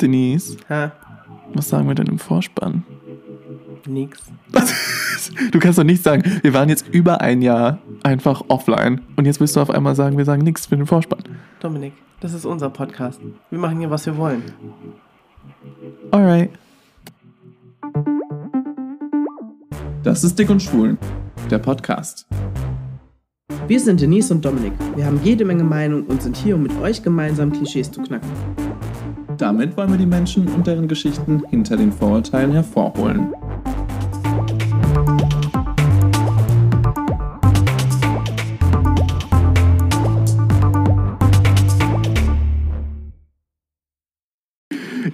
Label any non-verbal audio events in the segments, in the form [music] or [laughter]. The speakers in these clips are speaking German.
Denise, Ha, was sagen wir denn im Vorspann? nix. Du kannst doch nicht sagen, wir waren jetzt über ein Jahr einfach offline und jetzt willst du auf einmal sagen, wir sagen nichts für den Vorspann. Dominik, das ist unser Podcast. Wir machen hier, was wir wollen. Alright. Das ist Dick und Schwul, der Podcast. Wir sind Denise und Dominik. Wir haben jede Menge Meinung und sind hier, um mit euch gemeinsam Klischees zu knacken. Damit wollen wir die Menschen und deren Geschichten hinter den Vorurteilen hervorholen.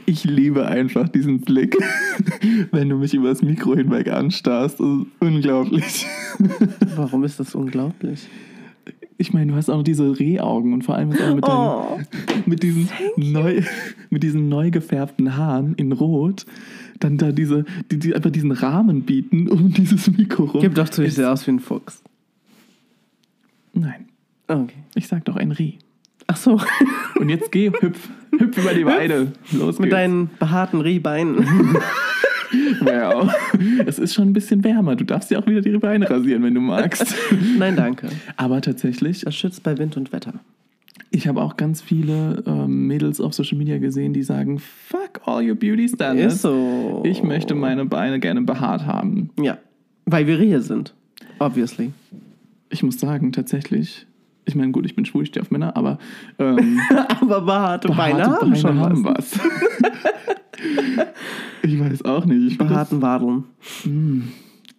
Ich liebe einfach diesen Blick, [laughs] wenn du mich übers Mikro hinweg anstarrst. Das ist unglaublich. Warum ist das unglaublich? Ich meine, du hast auch diese Rehaugen und vor allem auch mit, deinen, Oh, mit, diesen neu, mit diesen neu gefärbten Haaren in Rot. Dann da diese, die, die einfach diesen Rahmen bieten um [laughs] dieses Mikro rum. gib doch zu, ich sehe aus wie ein Fuchs. Nein, Okay. ich sag doch ein Reh. Ach so, Und jetzt geh, hüpf, hüpf über die Weide. Los mit geht's. deinen behaarten Rehbeinen. [laughs] [laughs] Wow. Es ist schon ein bisschen wärmer. Du darfst dir auch wieder die Beine rasieren, wenn du magst. [laughs] Nein, danke. Aber tatsächlich, Das schützt bei Wind und Wetter. ich habe auch ganz viele ähm, Mädels auf Social Media gesehen, die sagen, fuck all your beauty standards. Ist so. Ich möchte meine Beine gerne behaart haben. Ja, weil wir Rehe sind. Obviously. Ich muss sagen, tatsächlich, ich meine, gut, ich bin schwul, ich stehe auf Männer, aber ähm, [laughs] Aber behaarte, Beine behaarte haben schon haben was. was. Ich weiß auch nicht. Ich finde das Behaarten Wadeln.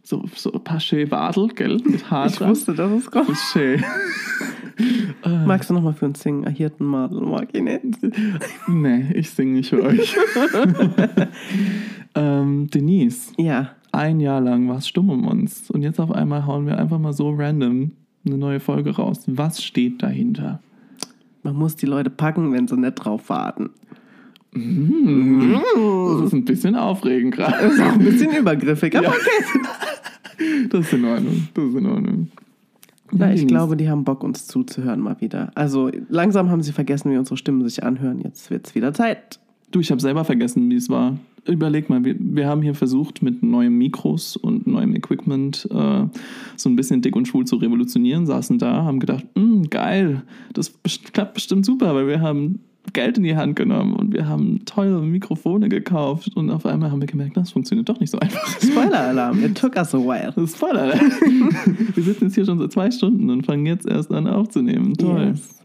so, so ein paar schöne Wadel, gell? Mit Haar Ich dran. wusste, dass es kommt. Das ist schön. [laughs] Magst du nochmal für uns singen? Ahirten Madel, mag ich nicht. [laughs] Nee, ich singe nicht für euch. [laughs] ähm, Denise, Ja, ein Jahr lang war es stumm um uns. Und jetzt auf einmal hauen wir einfach mal so random eine neue Folge raus. Was steht dahinter? man muss die Leute packen, wenn sie nicht drauf warten. Das ist ein bisschen aufregend gerade. Ist auch ein bisschen übergriffig, aber Ja. okay. [laughs] Das ist in Ordnung. Das ist in Ordnung. Ja, ich glaube, die haben Bock, uns zuzuhören mal wieder. Also langsam haben sie vergessen, wie unsere Stimmen sich anhören. Jetzt wird es wieder Zeit. Du, ich habe selber vergessen, wie es war. Überleg mal, wir, wir haben hier versucht, mit neuen Mikros und neuem Equipment äh, so ein bisschen dick und schwul zu revolutionieren, saßen da, haben gedacht, "Mm, geil, das klappt bestimmt super, weil wir haben Geld in die Hand genommen und wir haben teure Mikrofone gekauft und auf einmal haben wir gemerkt, das funktioniert doch nicht so einfach. [laughs] Spoiler-Alarm, it took us a while. Alter. [laughs] Wir sitzen jetzt hier schon seit zwei Stunden und fangen jetzt erst an aufzunehmen. Toll. Yes.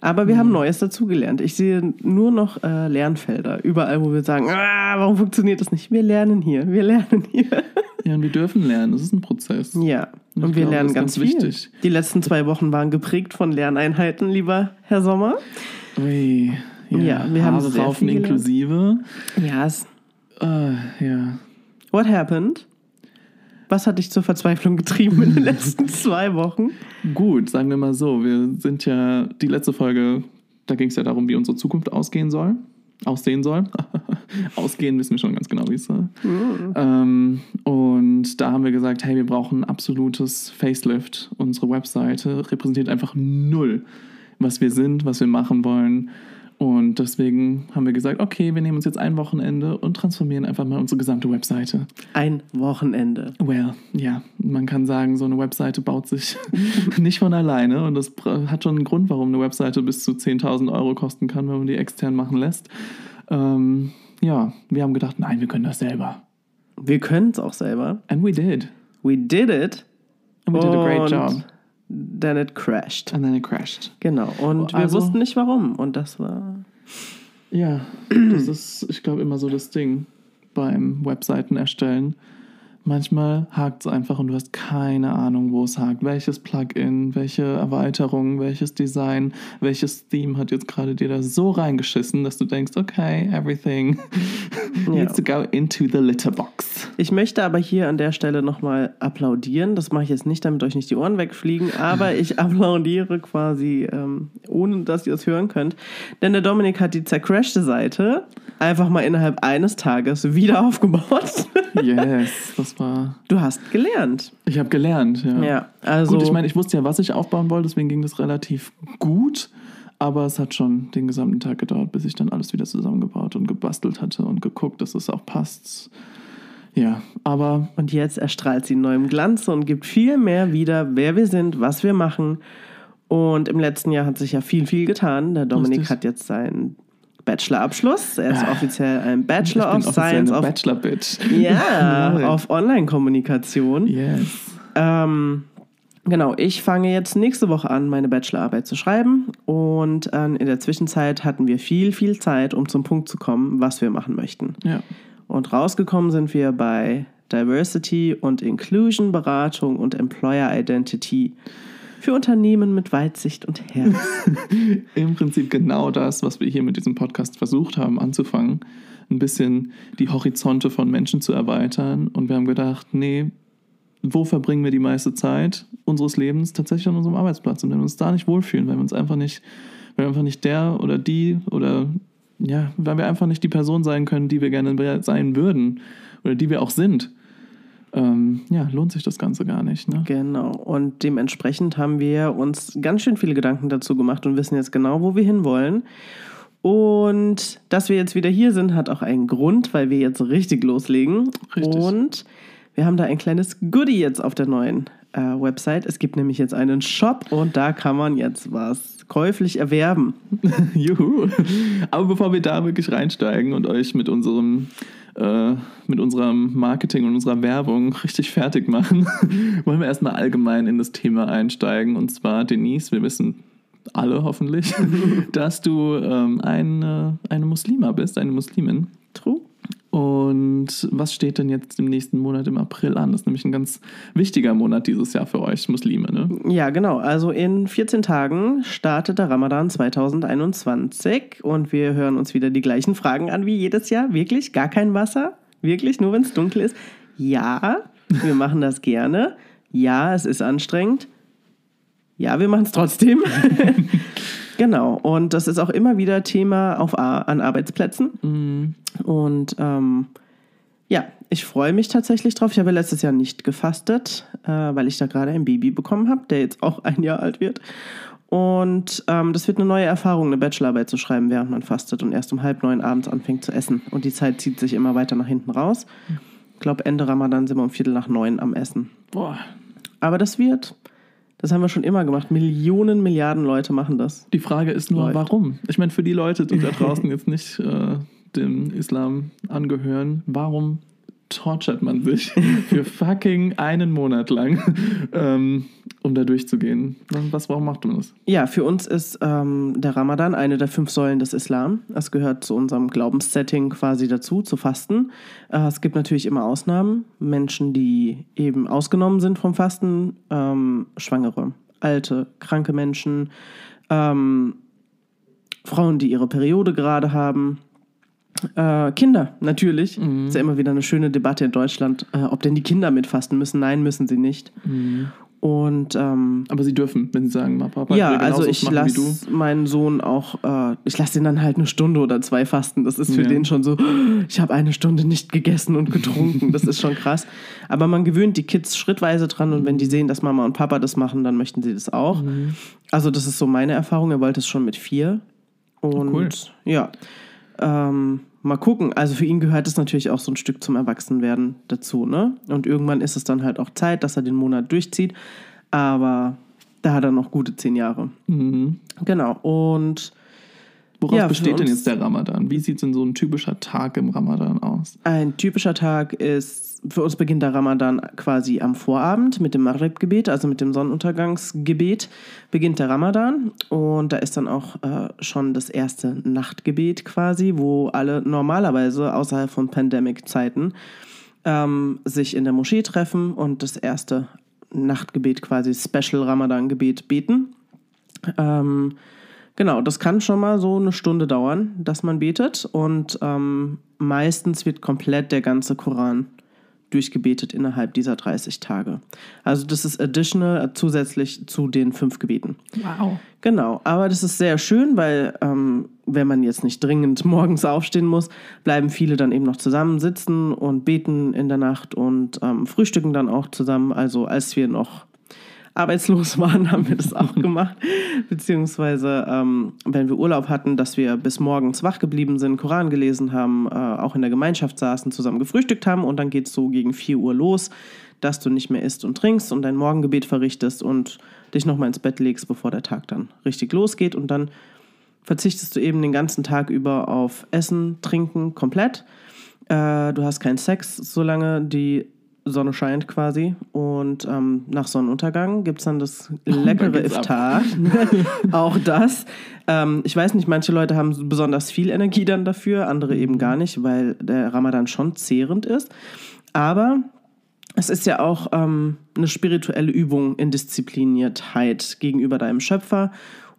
Aber wir haben Neues dazugelernt. Ich sehe nur noch äh, Lernfelder. Überall, wo wir sagen, ah, warum funktioniert das nicht? Wir lernen hier, wir lernen hier. [laughs] Ja, und wir dürfen lernen. Das ist ein Prozess. Ja, Ich und wir glaube, lernen ganz, ganz viel. wichtig. Die letzten zwei Wochen waren geprägt von Lerneinheiten, lieber Herr Sommer. Ui. Ja, wir haben Haare raufen inklusive. Ja, es Äh, ja. What happened? Was hat dich zur Verzweiflung getrieben in den [laughs] letzten zwei Wochen? Gut, sagen wir mal so. Wir sind ja, die letzte Folge, da ging es ja darum, wie unsere Zukunft ausgehen soll. Aussehen soll. [laughs] Ausgehen wissen wir schon ganz genau, wie es soll. Ähm, und da haben wir gesagt, hey, wir brauchen ein absolutes Facelift. Unsere Webseite repräsentiert einfach null, was wir sind, was wir machen wollen. Und deswegen haben wir gesagt, okay, wir nehmen uns jetzt ein Wochenende und transformieren einfach mal unsere gesamte Webseite. Ein Wochenende. Well, ja, man kann sagen, so eine Webseite baut sich [laughs] nicht von alleine und das hat schon einen Grund, warum eine Webseite bis zu 10.000 Euro kosten kann, wenn man die extern machen lässt. Ähm, ja, wir haben gedacht, nein, wir können das selber. Wir können es auch selber. And we did. We did it. And we did a great job. Then it crashed. And then it crashed. Genau. Und wir Also- wussten nicht warum. Und das war. Ja, das ist, ich glaube, immer so das Ding beim Webseiten erstellen. Manchmal hakt es einfach und du hast keine Ahnung, wo es hakt. Welches Plugin, welche Erweiterung, welches Design, welches Theme hat jetzt gerade dir da so reingeschissen, dass du denkst, okay, everything [laughs] needs to go into the litterbox. Ich möchte aber hier an der Stelle nochmal applaudieren. Das mache ich jetzt nicht, damit euch nicht die Ohren wegfliegen, aber [laughs] ich applaudiere quasi, ähm, ohne dass ihr es hören könnt. Denn der Dominik hat die zercrashte Seite einfach mal innerhalb eines Tages wieder [laughs] aufgebaut. Yes, das war. Du hast gelernt. Ich habe gelernt, ja. Ja, also. Gut, ich meine, ich wusste ja, was ich aufbauen wollte, deswegen ging das relativ gut. Aber es hat schon den gesamten Tag gedauert, bis ich dann alles wieder zusammengebaut und gebastelt hatte und geguckt, dass es auch passt. Ja, aber. Und jetzt erstrahlt sie in neuem Glanz und gibt viel mehr wieder, wer wir sind, was wir machen. Und im letzten Jahr hat sich ja viel, viel getan. Der Dominik hat jetzt seinen Bachelorabschluss. Er ist offiziell ein Bachelor of Science eine of, Bachelor-Bitch. ja, [laughs] auf Online-Kommunikation. Yes. Ähm, genau, ich fange jetzt nächste Woche an, meine Bachelorarbeit zu schreiben. Und äh, in der Zwischenzeit hatten wir viel, viel Zeit, um zum Punkt zu kommen, was wir machen möchten. Ja. Und rausgekommen sind wir bei Diversity und Inclusion Beratung und Employer Identity für Unternehmen mit Weitsicht und Herz. [laughs] Im Prinzip genau das, was wir hier mit diesem Podcast versucht haben anzufangen. Ein bisschen die Horizonte von Menschen zu erweitern. Und wir haben gedacht, nee, wo verbringen wir die meiste Zeit unseres Lebens? Tatsächlich an unserem Arbeitsplatz. Und wenn wir uns da nicht wohlfühlen, weil wir uns einfach nicht, weil wir einfach nicht der oder die oder ja, weil wir einfach nicht die Person sein können, die wir gerne sein würden oder die wir auch sind, ähm, ja, lohnt sich das Ganze gar nicht. Ne? genau. Und dementsprechend haben wir uns ganz schön viele Gedanken dazu gemacht und wissen jetzt genau, wo wir hinwollen. Und dass wir jetzt wieder hier sind, hat auch einen Grund, weil wir jetzt richtig loslegen. Richtig. Und wir haben da ein kleines Goodie jetzt auf der neuen äh, Website. Es gibt nämlich jetzt einen Shop und da kann man jetzt was käuflich erwerben. [laughs] Juhu. Aber bevor wir da wirklich reinsteigen und euch mit unserem äh, mit unserem Marketing und unserer Werbung richtig fertig machen, [laughs] wollen wir erstmal allgemein in das Thema einsteigen. Und zwar, Denise, wir wissen alle hoffentlich, [laughs] dass du ähm, eine, eine Muslima bist, eine Muslimin. True. Und was steht denn jetzt im nächsten Monat im April an? Das ist nämlich ein ganz wichtiger Monat dieses Jahr für euch Muslime, ne? Ja, genau. Also in 14 Tagen startet der Ramadan 2021 und wir hören uns wieder die gleichen Fragen an wie jedes Jahr. Wirklich? Gar kein Wasser? Wirklich? Nur wenn es dunkel ist? Ja, wir machen das gerne. Ja, es ist anstrengend. Ja, wir machen es trotzdem. [laughs] genau. Und das ist auch immer wieder Thema auf, an Arbeitsplätzen. Und ähm, ja, ich freue mich tatsächlich drauf. Ich habe letztes Jahr nicht gefastet, äh, weil ich da gerade ein Baby bekommen habe, der jetzt auch ein Jahr alt wird. Und ähm, das wird eine neue Erfahrung, eine Bachelorarbeit zu schreiben, während man fastet und erst um halb neun abends anfängt zu essen. Und die Zeit zieht sich immer weiter nach hinten raus. Ich glaube, Ende Ramadan sind wir um Viertel nach neun am Essen. Boah. Aber das wird, das haben wir schon immer gemacht. Millionen, Milliarden Leute machen das. Die Frage ist nur, Läuft. warum? Ich meine, für die Leute, die da draußen [laughs] jetzt nicht äh, dem Islam angehören, warum torturet man sich [laughs] für fucking einen Monat lang, ähm, um da durchzugehen? Was, warum macht man das? Ja, für uns ist ähm, der Ramadan eine der fünf Säulen des Islam. Es gehört zu unserem Glaubenssetting quasi dazu, zu fasten. Äh, es gibt natürlich immer Ausnahmen. Menschen, die eben ausgenommen sind vom Fasten, ähm, Schwangere, alte, kranke Menschen, ähm, Frauen, die ihre Periode gerade haben. Äh, Kinder, natürlich. Ist ja immer wieder eine schöne Debatte in Deutschland, äh, ob denn die Kinder mitfasten müssen. Nein, müssen sie nicht. Und ähm, Aber sie dürfen, wenn sie sagen, Papa, ja, will genauso also ich lasse meinen Sohn auch, äh, ich lasse ihn dann halt eine Stunde oder zwei fasten. Das ist für Ja. den schon so, ich habe eine Stunde nicht gegessen und getrunken. Das ist schon krass. Aber man gewöhnt die Kids schrittweise dran und wenn die sehen, dass Mama und Papa das machen, dann möchten sie das auch. Mhm. Also das ist so meine Erfahrung. Er wollte es schon mit vier. Und cool. ja, ähm, mal gucken. Also für ihn gehört es natürlich auch so ein Stück zum Erwachsenwerden dazu, ne? Und irgendwann ist es dann halt auch Zeit, dass er den Monat durchzieht. Aber da hat er noch gute zehn Jahre. Mhm. Genau. Und Woraus Ja, besteht denn jetzt der Ramadan? Wie sieht denn so ein typischer Tag im Ramadan aus? ein typischer Tag ist, für uns beginnt der Ramadan quasi am Vorabend mit dem Maghrib-Gebet, also mit dem Sonnenuntergangsgebet, beginnt der Ramadan. Und da ist dann auch äh, schon das erste Nachtgebet quasi, wo alle normalerweise außerhalb von Pandemic-Zeiten ähm, sich in der Moschee treffen und das erste Nachtgebet quasi Special Ramadan-Gebet beten. Ähm, genau, das kann schon mal so eine Stunde dauern, dass man betet. Und ähm, meistens wird komplett der ganze Koran durchgebetet innerhalb dieser 30 Tage. Also das ist additional äh, zusätzlich zu den fünf Gebeten. Wow. Genau, aber das ist sehr schön, weil ähm, wenn man jetzt nicht dringend [laughs] morgens aufstehen muss, bleiben viele dann eben noch zusammen sitzen und beten in der Nacht und ähm, frühstücken dann auch zusammen. Also als wir noch arbeitslos [laughs] waren, haben wir das auch [laughs] gemacht. Beziehungsweise, ähm, wenn wir Urlaub hatten, dass wir bis morgens wach geblieben sind, Koran gelesen haben, äh, auch in der Gemeinschaft saßen, zusammen gefrühstückt haben und dann geht es so gegen 4 Uhr los, dass du nicht mehr isst und trinkst und dein Morgengebet verrichtest und dich nochmal ins Bett legst, bevor der Tag dann richtig losgeht und dann verzichtest du eben den ganzen Tag über auf Essen, Trinken komplett. Äh, du hast keinen Sex, solange die Sonne scheint quasi. Und ähm, nach Sonnenuntergang gibt es dann das leckere geht's ab. Iftar. [laughs] Auch das. Ähm, ich weiß nicht, manche Leute haben besonders viel Energie dann dafür, andere eben gar nicht, weil der Ramadan schon zehrend ist. Aber es ist ja auch ähm, eine spirituelle Übung in Diszipliniertheit gegenüber deinem Schöpfer.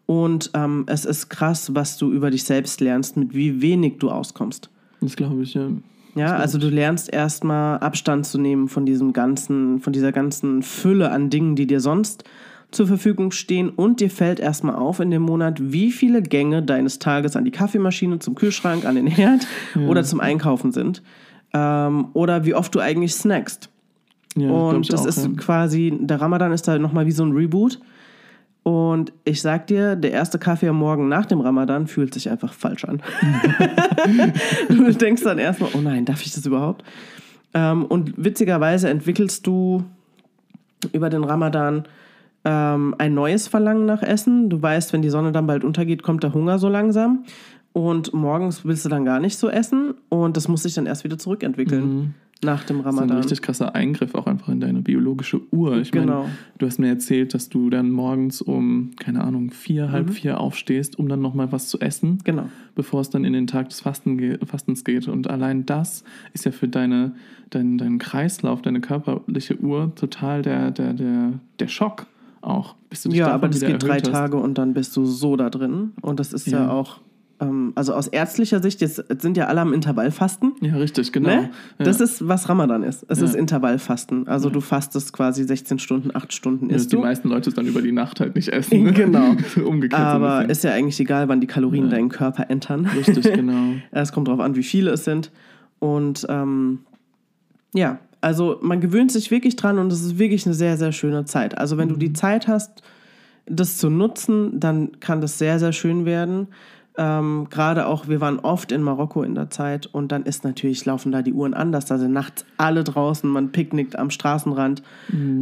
Und ähm, es ist krass, was du über dich selbst lernst, mit wie wenig du auskommst. Das glaube ich, ja. Ja, also du lernst erstmal Abstand zu nehmen von diesem ganzen, von dieser ganzen Fülle an Dingen, die dir sonst zur Verfügung stehen und dir fällt erstmal auf in dem Monat, wie viele Gänge deines Tages an die Kaffeemaschine, zum Kühlschrank, an den Herd oder zum Einkaufen sind. Ähm, oder wie oft du eigentlich snackst. ja Und das auch, ist ja. quasi, der Ramadan ist da nochmal wie so ein Reboot. Und ich sag dir, der erste Kaffee am Morgen nach dem Ramadan fühlt sich einfach falsch an. [laughs] du denkst dann erstmal, oh nein, darf ich das überhaupt? Ähm, und witzigerweise entwickelst du über den Ramadan ähm, ein neues Verlangen nach Essen. Du weißt, wenn die Sonne dann bald untergeht, kommt der Hunger so langsam. Und morgens willst du dann gar nicht so essen. Und das muss sich dann erst wieder zurückentwickeln nach dem Das ist ein Ramadan. richtig krasser Eingriff auch einfach in deine biologische Uhr. Ich Genau. meine, du hast mir erzählt, dass du dann morgens um, keine Ahnung, vier, halb vier aufstehst, um dann nochmal was zu essen, Genau. bevor es dann in den Tag des Fasten Fastens geht. Und allein das ist ja für deine, dein, deinen Kreislauf, deine körperliche Uhr total der, der, der, der Schock auch. Ja, davon aber das geht drei hast. Tage und dann bist du so da drin. Und das ist ja, Ja. auch, also aus ärztlicher Sicht, jetzt sind ja alle am Intervallfasten. Ja, richtig, genau. Ne? Ja. Das ist, was Ramadan ist. Es Ja. ist Intervallfasten. Also du fastest quasi 16 Stunden, 8 Stunden Ja, dass isst die du. meisten Leute es dann über die Nacht halt nicht essen. Ne? Genau. [laughs] Umgekehrt so Aber bisschen. ist ja eigentlich egal, wann die Kalorien deinen Körper entern. Richtig, [laughs] genau. Es kommt darauf an, wie viele es sind. Und ähm, ja, also man gewöhnt sich wirklich dran und es ist wirklich eine sehr, sehr schöne Zeit. Also wenn du die Zeit hast, das zu nutzen, dann kann das sehr, sehr schön werden. Ähm, Gerade auch, wir waren oft in Marokko in der Zeit und dann ist natürlich, laufen da die Uhren anders. Da sind nachts alle draußen, man picknickt am Straßenrand.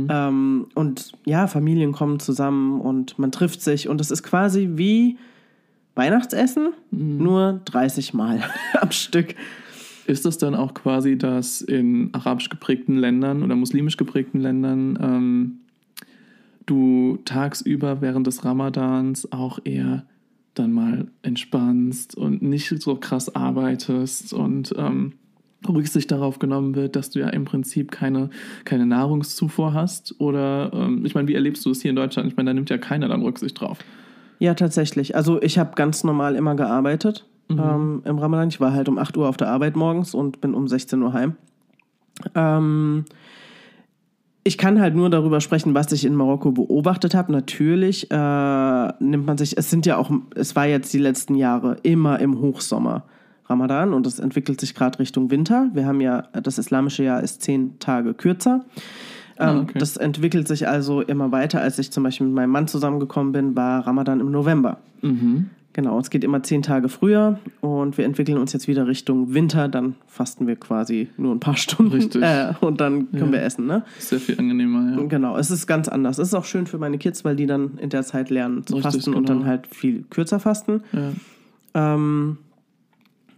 Ähm, und ja, Familien kommen zusammen und man trifft sich und es ist quasi wie Weihnachtsessen, nur 30 Mal [laughs] am Stück. Ist das dann auch quasi, dass in arabisch geprägten Ländern oder muslimisch geprägten Ländern ähm, du tagsüber während des Ramadans auch eher dann mal entspannst und nicht so krass arbeitest und ähm, Rücksicht darauf genommen wird, dass du ja im Prinzip keine, keine Nahrungszufuhr hast? Oder, ähm, ich meine, wie erlebst du es hier in Deutschland? Ich meine, da nimmt ja keiner dann Rücksicht drauf. Ja, tatsächlich. Also ich habe ganz normal immer gearbeitet ähm, im Ramadan. Ich war halt um 8 Uhr auf der Arbeit morgens und bin um 16 Uhr heim. Ähm, ich kann halt nur darüber sprechen, was ich in Marokko beobachtet habe. Natürlich äh, nimmt man sich, es sind ja auch, es war jetzt die letzten Jahre immer im Hochsommer Ramadan und es entwickelt sich gerade Richtung Winter. Wir haben ja, das islamische Jahr ist zehn Tage kürzer. Ah, Ähm, okay. Das entwickelt sich also immer weiter. Als ich zum Beispiel mit meinem Mann zusammengekommen bin, war Ramadan im November. Mhm. Genau, es geht immer zehn Tage früher und wir entwickeln uns jetzt wieder Richtung Winter. Dann fasten wir quasi nur ein paar Stunden Richtig. Äh, und dann können Ja. wir essen. Ne? Sehr viel angenehmer, ja. Genau, es ist ganz anders. Es ist auch schön für meine Kids, weil die dann in der Zeit lernen zu Richtig, fasten und genau. dann halt viel kürzer fasten. ja. Ähm,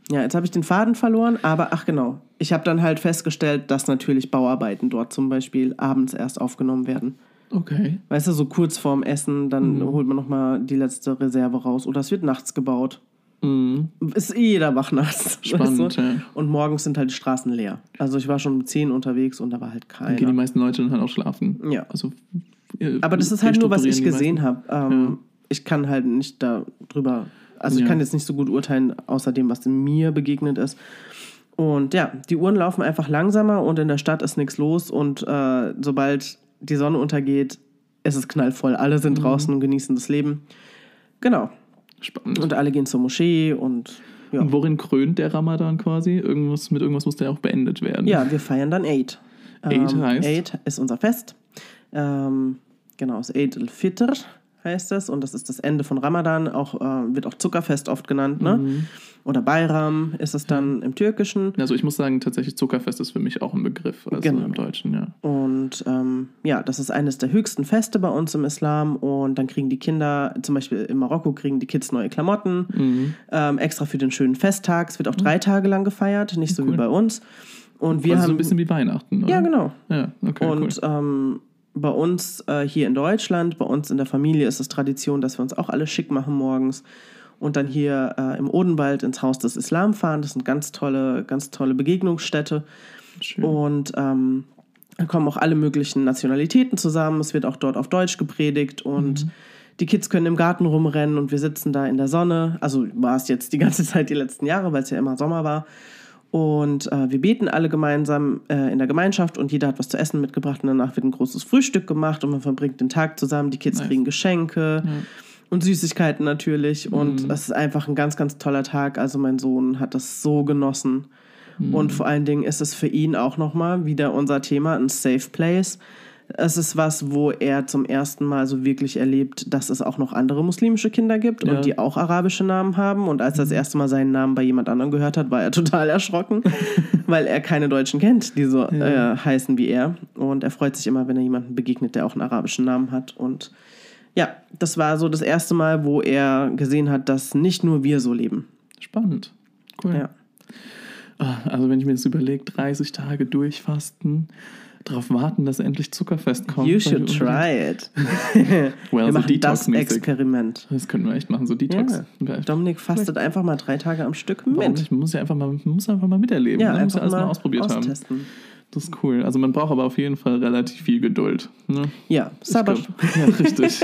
ja, jetzt habe ich den Faden verloren, aber ach genau. Ich habe dann halt festgestellt, dass natürlich Bauarbeiten dort zum Beispiel abends erst aufgenommen werden. Okay. Weißt du, so kurz vorm Essen, dann Mhm. holt man nochmal die letzte Reserve raus. Oder es wird nachts gebaut. Mhm. Ist eh jeder wach nachts. Spannend, [laughs] weißt du? ja. Und morgens sind halt die Straßen leer. Also ich war schon um 10 unterwegs und da war halt Dann gehen die keiner. meisten Leute dann halt auch schlafen. Ja. Also, äh, Aber das ist halt nur, was ich gesehen habe. Ähm, Ich kann halt nicht darüber, also ich Ja. kann jetzt nicht so gut urteilen, außer dem, was mir begegnet ist. Und ja, die Uhren laufen einfach langsamer und in der Stadt ist nichts los. Und äh, sobald die Sonne untergeht, ist es knallvoll. Alle Mhm. sind draußen und genießen das Leben. Genau. Spannend. Und alle gehen zur Moschee und ja. Und worin krönt der Ramadan quasi? Irgendwas, mit irgendwas muss der auch beendet werden. Ja, wir feiern dann Eid. Eid heißt? Eid ist unser Fest. Ähm, genau, das Eid al-Fitr heißt das und das ist das Ende von Ramadan, auch, äh, wird auch Zuckerfest oft genannt, ne? Mhm. Oder Bayram ist es dann im Türkischen. Also ich muss sagen, tatsächlich Zuckerfest ist für mich auch ein Begriff, also Genau. im Deutschen, ja. Und ähm, ja, das ist eines der höchsten Feste bei uns im Islam. Und dann kriegen die Kinder, zum Beispiel in Marokko, kriegen die Kids neue Klamotten, Mhm. ähm, extra für den schönen Festtag. Es wird auch drei Tage lang gefeiert, nicht so wie Cool. bei uns. Und wir also haben so ein bisschen wie Weihnachten, oder? ja genau. Ja, okay, Und cool. ähm, bei uns äh, hier in Deutschland, bei uns in der Familie ist es Tradition, dass wir uns auch alle schick machen morgens und dann hier äh, im Odenwald ins Haus des Islam fahren. Das sind ganz tolle, ganz tolle Begegnungsstätte. Schön. Und ähm, da kommen auch alle möglichen Nationalitäten zusammen. Es wird auch dort auf Deutsch gepredigt und die Kids können im Garten rumrennen und wir sitzen da in der Sonne. Also war es jetzt die ganze [laughs] Zeit die letzten Jahre, weil es ja immer Sommer war. Und äh, wir beten alle gemeinsam äh, in der Gemeinschaft und jeder hat was zu essen mitgebracht und danach wird ein großes Frühstück gemacht und man verbringt den Tag zusammen. Die Kids Nice. kriegen Geschenke und Süßigkeiten natürlich und Mhm. es ist einfach ein ganz, ganz toller Tag. Also mein Sohn hat das so genossen. Mhm. Und vor allen Dingen ist es für ihn auch nochmal wieder unser Thema, ein Safe Place. Es ist was, wo er zum ersten Mal so wirklich erlebt, dass es auch noch andere muslimische Kinder gibt Ja. und die auch arabische Namen haben. Und als er das erste Mal seinen Namen bei jemand anderem gehört hat, war er [laughs] total erschrocken, weil er keine Deutschen kennt, die so äh, heißen wie er. Und er freut sich immer, wenn er jemanden begegnet, der auch einen arabischen Namen hat. Und ja, das war so das erste Mal, wo er gesehen hat, dass nicht nur wir so leben. Spannend. Cool. Ja. Ah, Also wenn ich mir das überlege, 30 Tage durchfasten, darauf warten, dass endlich Zuckerfest kommt. You should try [laughs] it. Well, wir so machen das. Experiment. Das könnten wir echt machen, so Detox. Ja. Dominik fastet einfach mal drei Tage am Stück Warum mit. nicht? Man muss ja einfach mal, muss einfach mal miterleben. Ja, man muss ja alles mal, mal ausprobiert haben. Das ist cool. Also man braucht aber auf jeden Fall relativ viel Geduld. Ne? Ja, glaub- Ja, richtig.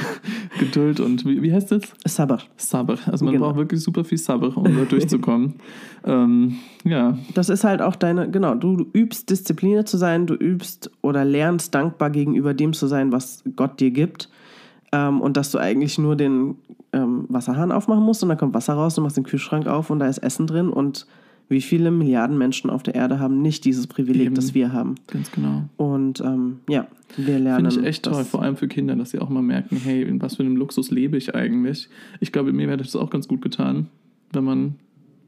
[laughs] Geduld und wie, wie heißt das? Sabr. Sabr. Also man Genau. braucht wirklich super viel Sabr, um da durchzukommen. [laughs] ähm, ja, Das ist halt auch deine, genau, du, du übst diszipliniert zu sein, du übst oder lernst dankbar gegenüber dem zu sein, was Gott dir gibt. Ähm, und dass du eigentlich nur den ähm, Wasserhahn aufmachen musst und dann kommt Wasser raus, du machst den Kühlschrank auf und da ist Essen drin. Und wie viele Milliarden Menschen auf der Erde haben nicht dieses Privileg, Eben. das wir haben? ganz genau. Und ähm, ja, wir lernen. Finde ich echt toll, vor allem für Kinder, dass sie auch mal merken, hey, in was für einem Luxus lebe ich eigentlich. Ich glaube, mir hätte das auch ganz gut getan, wenn man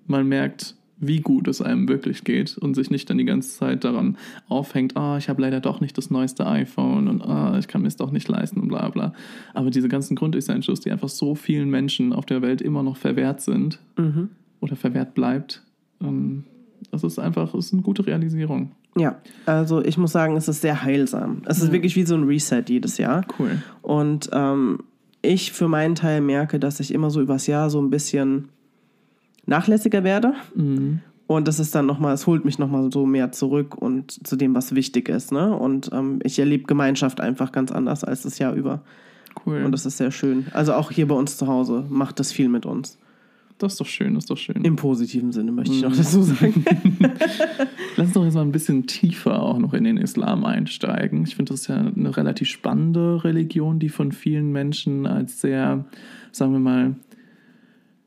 mal merkt, wie gut es einem wirklich geht und sich nicht dann die ganze Zeit daran aufhängt, ah, ich habe leider doch nicht das neueste iPhone und ah, ich kann mir es doch nicht leisten und bla bla. Aber diese ganzen Grundessentials, die einfach so vielen Menschen auf der Welt immer noch verwehrt sind Mhm. oder verwehrt bleibt, das ist einfach, ist eine gute Realisierung. Ja, also ich muss sagen, es ist sehr heilsam. Es ist wirklich wie so ein Reset jedes Jahr. Cool. Und ähm, ich für meinen Teil merke, dass ich immer so übers Jahr so ein bisschen nachlässiger werde. Mhm. Und das ist dann nochmal, es holt mich nochmal so mehr zurück und zu dem, was wichtig ist. Ne? Und ähm, ich erlebe Gemeinschaft einfach ganz anders als das Jahr über. Cool. Und das ist sehr schön. Also auch hier bei uns zu Hause macht das viel mit uns. Das ist doch schön, das ist doch schön. Im positiven Sinne möchte ich noch Mhm. dazu sagen. [laughs] Lass uns doch jetzt mal ein bisschen tiefer auch noch in den Islam einsteigen. Ich finde das ja eine relativ spannende Religion, die von vielen Menschen als sehr, sagen wir mal,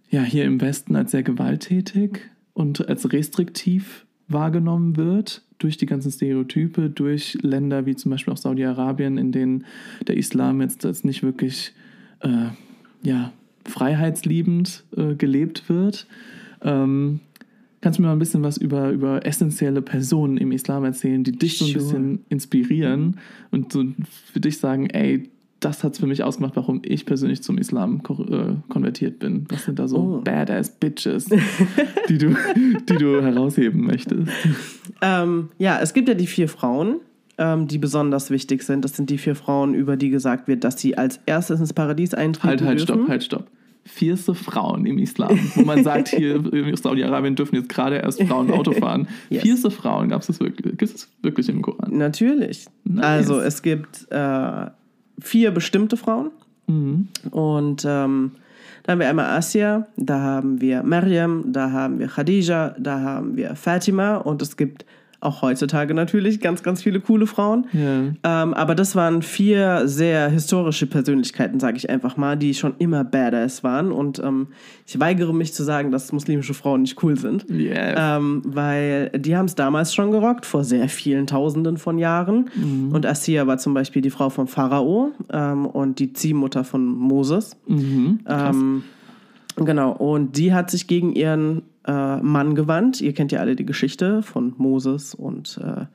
ja, hier im Westen als sehr gewalttätig und als restriktiv wahrgenommen wird durch die ganzen Stereotype, durch Länder wie zum Beispiel auch Saudi-Arabien, in denen der Islam jetzt als nicht wirklich äh, ja, freiheitsliebend äh, gelebt wird. Ähm, kannst du mir mal ein bisschen was über, über essentielle Personen im Islam erzählen, die dich so ein Sure. bisschen inspirieren und so für dich sagen, ey, das hat es für mich ausgemacht, warum ich persönlich zum Islam äh, konvertiert bin. Was sind da so Oh. badass Bitches, die du, die du [laughs] herausheben möchtest? Ähm, ja, es gibt ja die vier Frauen, ähm, die besonders wichtig sind. Das sind die vier Frauen, über die gesagt wird, dass sie als erstes ins Paradies eintreten Halt, halt, dürfen. stopp, halt, stopp. Vierste Frauen im Islam, wo man sagt, hier [laughs] in Saudi-Arabien dürfen jetzt gerade erst Frauen Auto [laughs] fahren. Yes. Vierste Frauen gab es wirklich, gibt es wirklich im Koran. Natürlich. Nice. Also es gibt äh, vier bestimmte Frauen. Mhm. Und ähm, da haben wir einmal Asia, da haben wir Maryam, da haben wir Khadija, da haben wir Fatima und es gibt Auch heutzutage natürlich ganz, ganz viele coole Frauen. Ja. Ähm, aber das waren vier sehr historische Persönlichkeiten, sage ich einfach mal, die schon immer badass waren. Und ähm, ich weigere mich zu sagen, dass muslimische Frauen nicht cool sind. Yeah. Ähm, weil die haben es damals schon gerockt, vor sehr vielen Tausenden von Jahren. Und Assia war zum Beispiel die Frau vom Pharao ähm, und die Ziehmutter von Moses. mhm. Ähm, genau, und die hat sich gegen ihren äh, Mann gewandt. Ihr kennt ja alle die Geschichte von Moses und äh,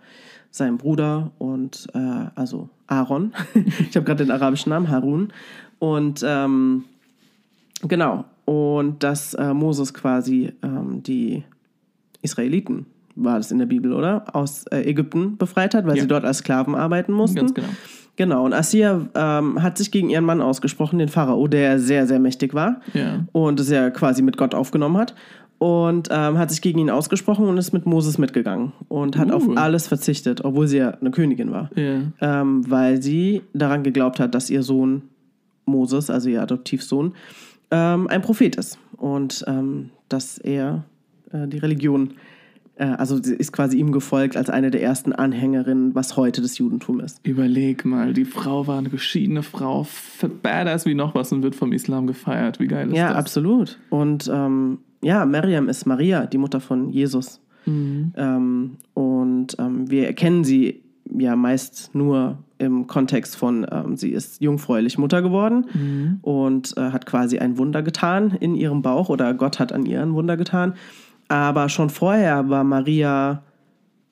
seinem Bruder und äh, also Aaron. [laughs] ich habe gerade den arabischen Namen, Harun. Und ähm, genau, und dass äh, Moses quasi ähm, die Israeliten, war das in der Bibel, oder? Aus äh, Ägypten befreit hat, weil Ja. sie dort als Sklaven arbeiten mussten. Ganz genau. Genau, und Assia ähm, hat sich gegen ihren Mann ausgesprochen, den Pharao, der sehr, sehr mächtig war Ja. und es ja quasi mit Gott aufgenommen hat. Und ähm, hat sich gegen ihn ausgesprochen und ist mit Moses mitgegangen und hat auf Uh. alles verzichtet, obwohl sie ja eine Königin war. Ja. Ähm, weil sie daran geglaubt hat, dass ihr Sohn Moses, also ihr Adoptivsohn, ähm, ein Prophet ist. Und ähm, dass er äh, die Religion, also sie ist quasi ihm gefolgt als eine der ersten Anhängerinnen, was heute das Judentum ist. Überleg mal, die Frau war eine geschiedene Frau, badass wie noch was und wird vom Islam gefeiert. Wie geil ist Ja, das? absolut. Und ähm, ja, Miriam ist Maria, die Mutter von Jesus. Mhm. Ähm, und ähm, wir erkennen sie ja meist nur im Kontext von, ähm, sie ist jungfräulich Mutter geworden Mhm. und äh, hat quasi ein Wunder getan in ihrem Bauch oder Gott hat an ihr ein Wunder getan. Aber schon vorher war Maria,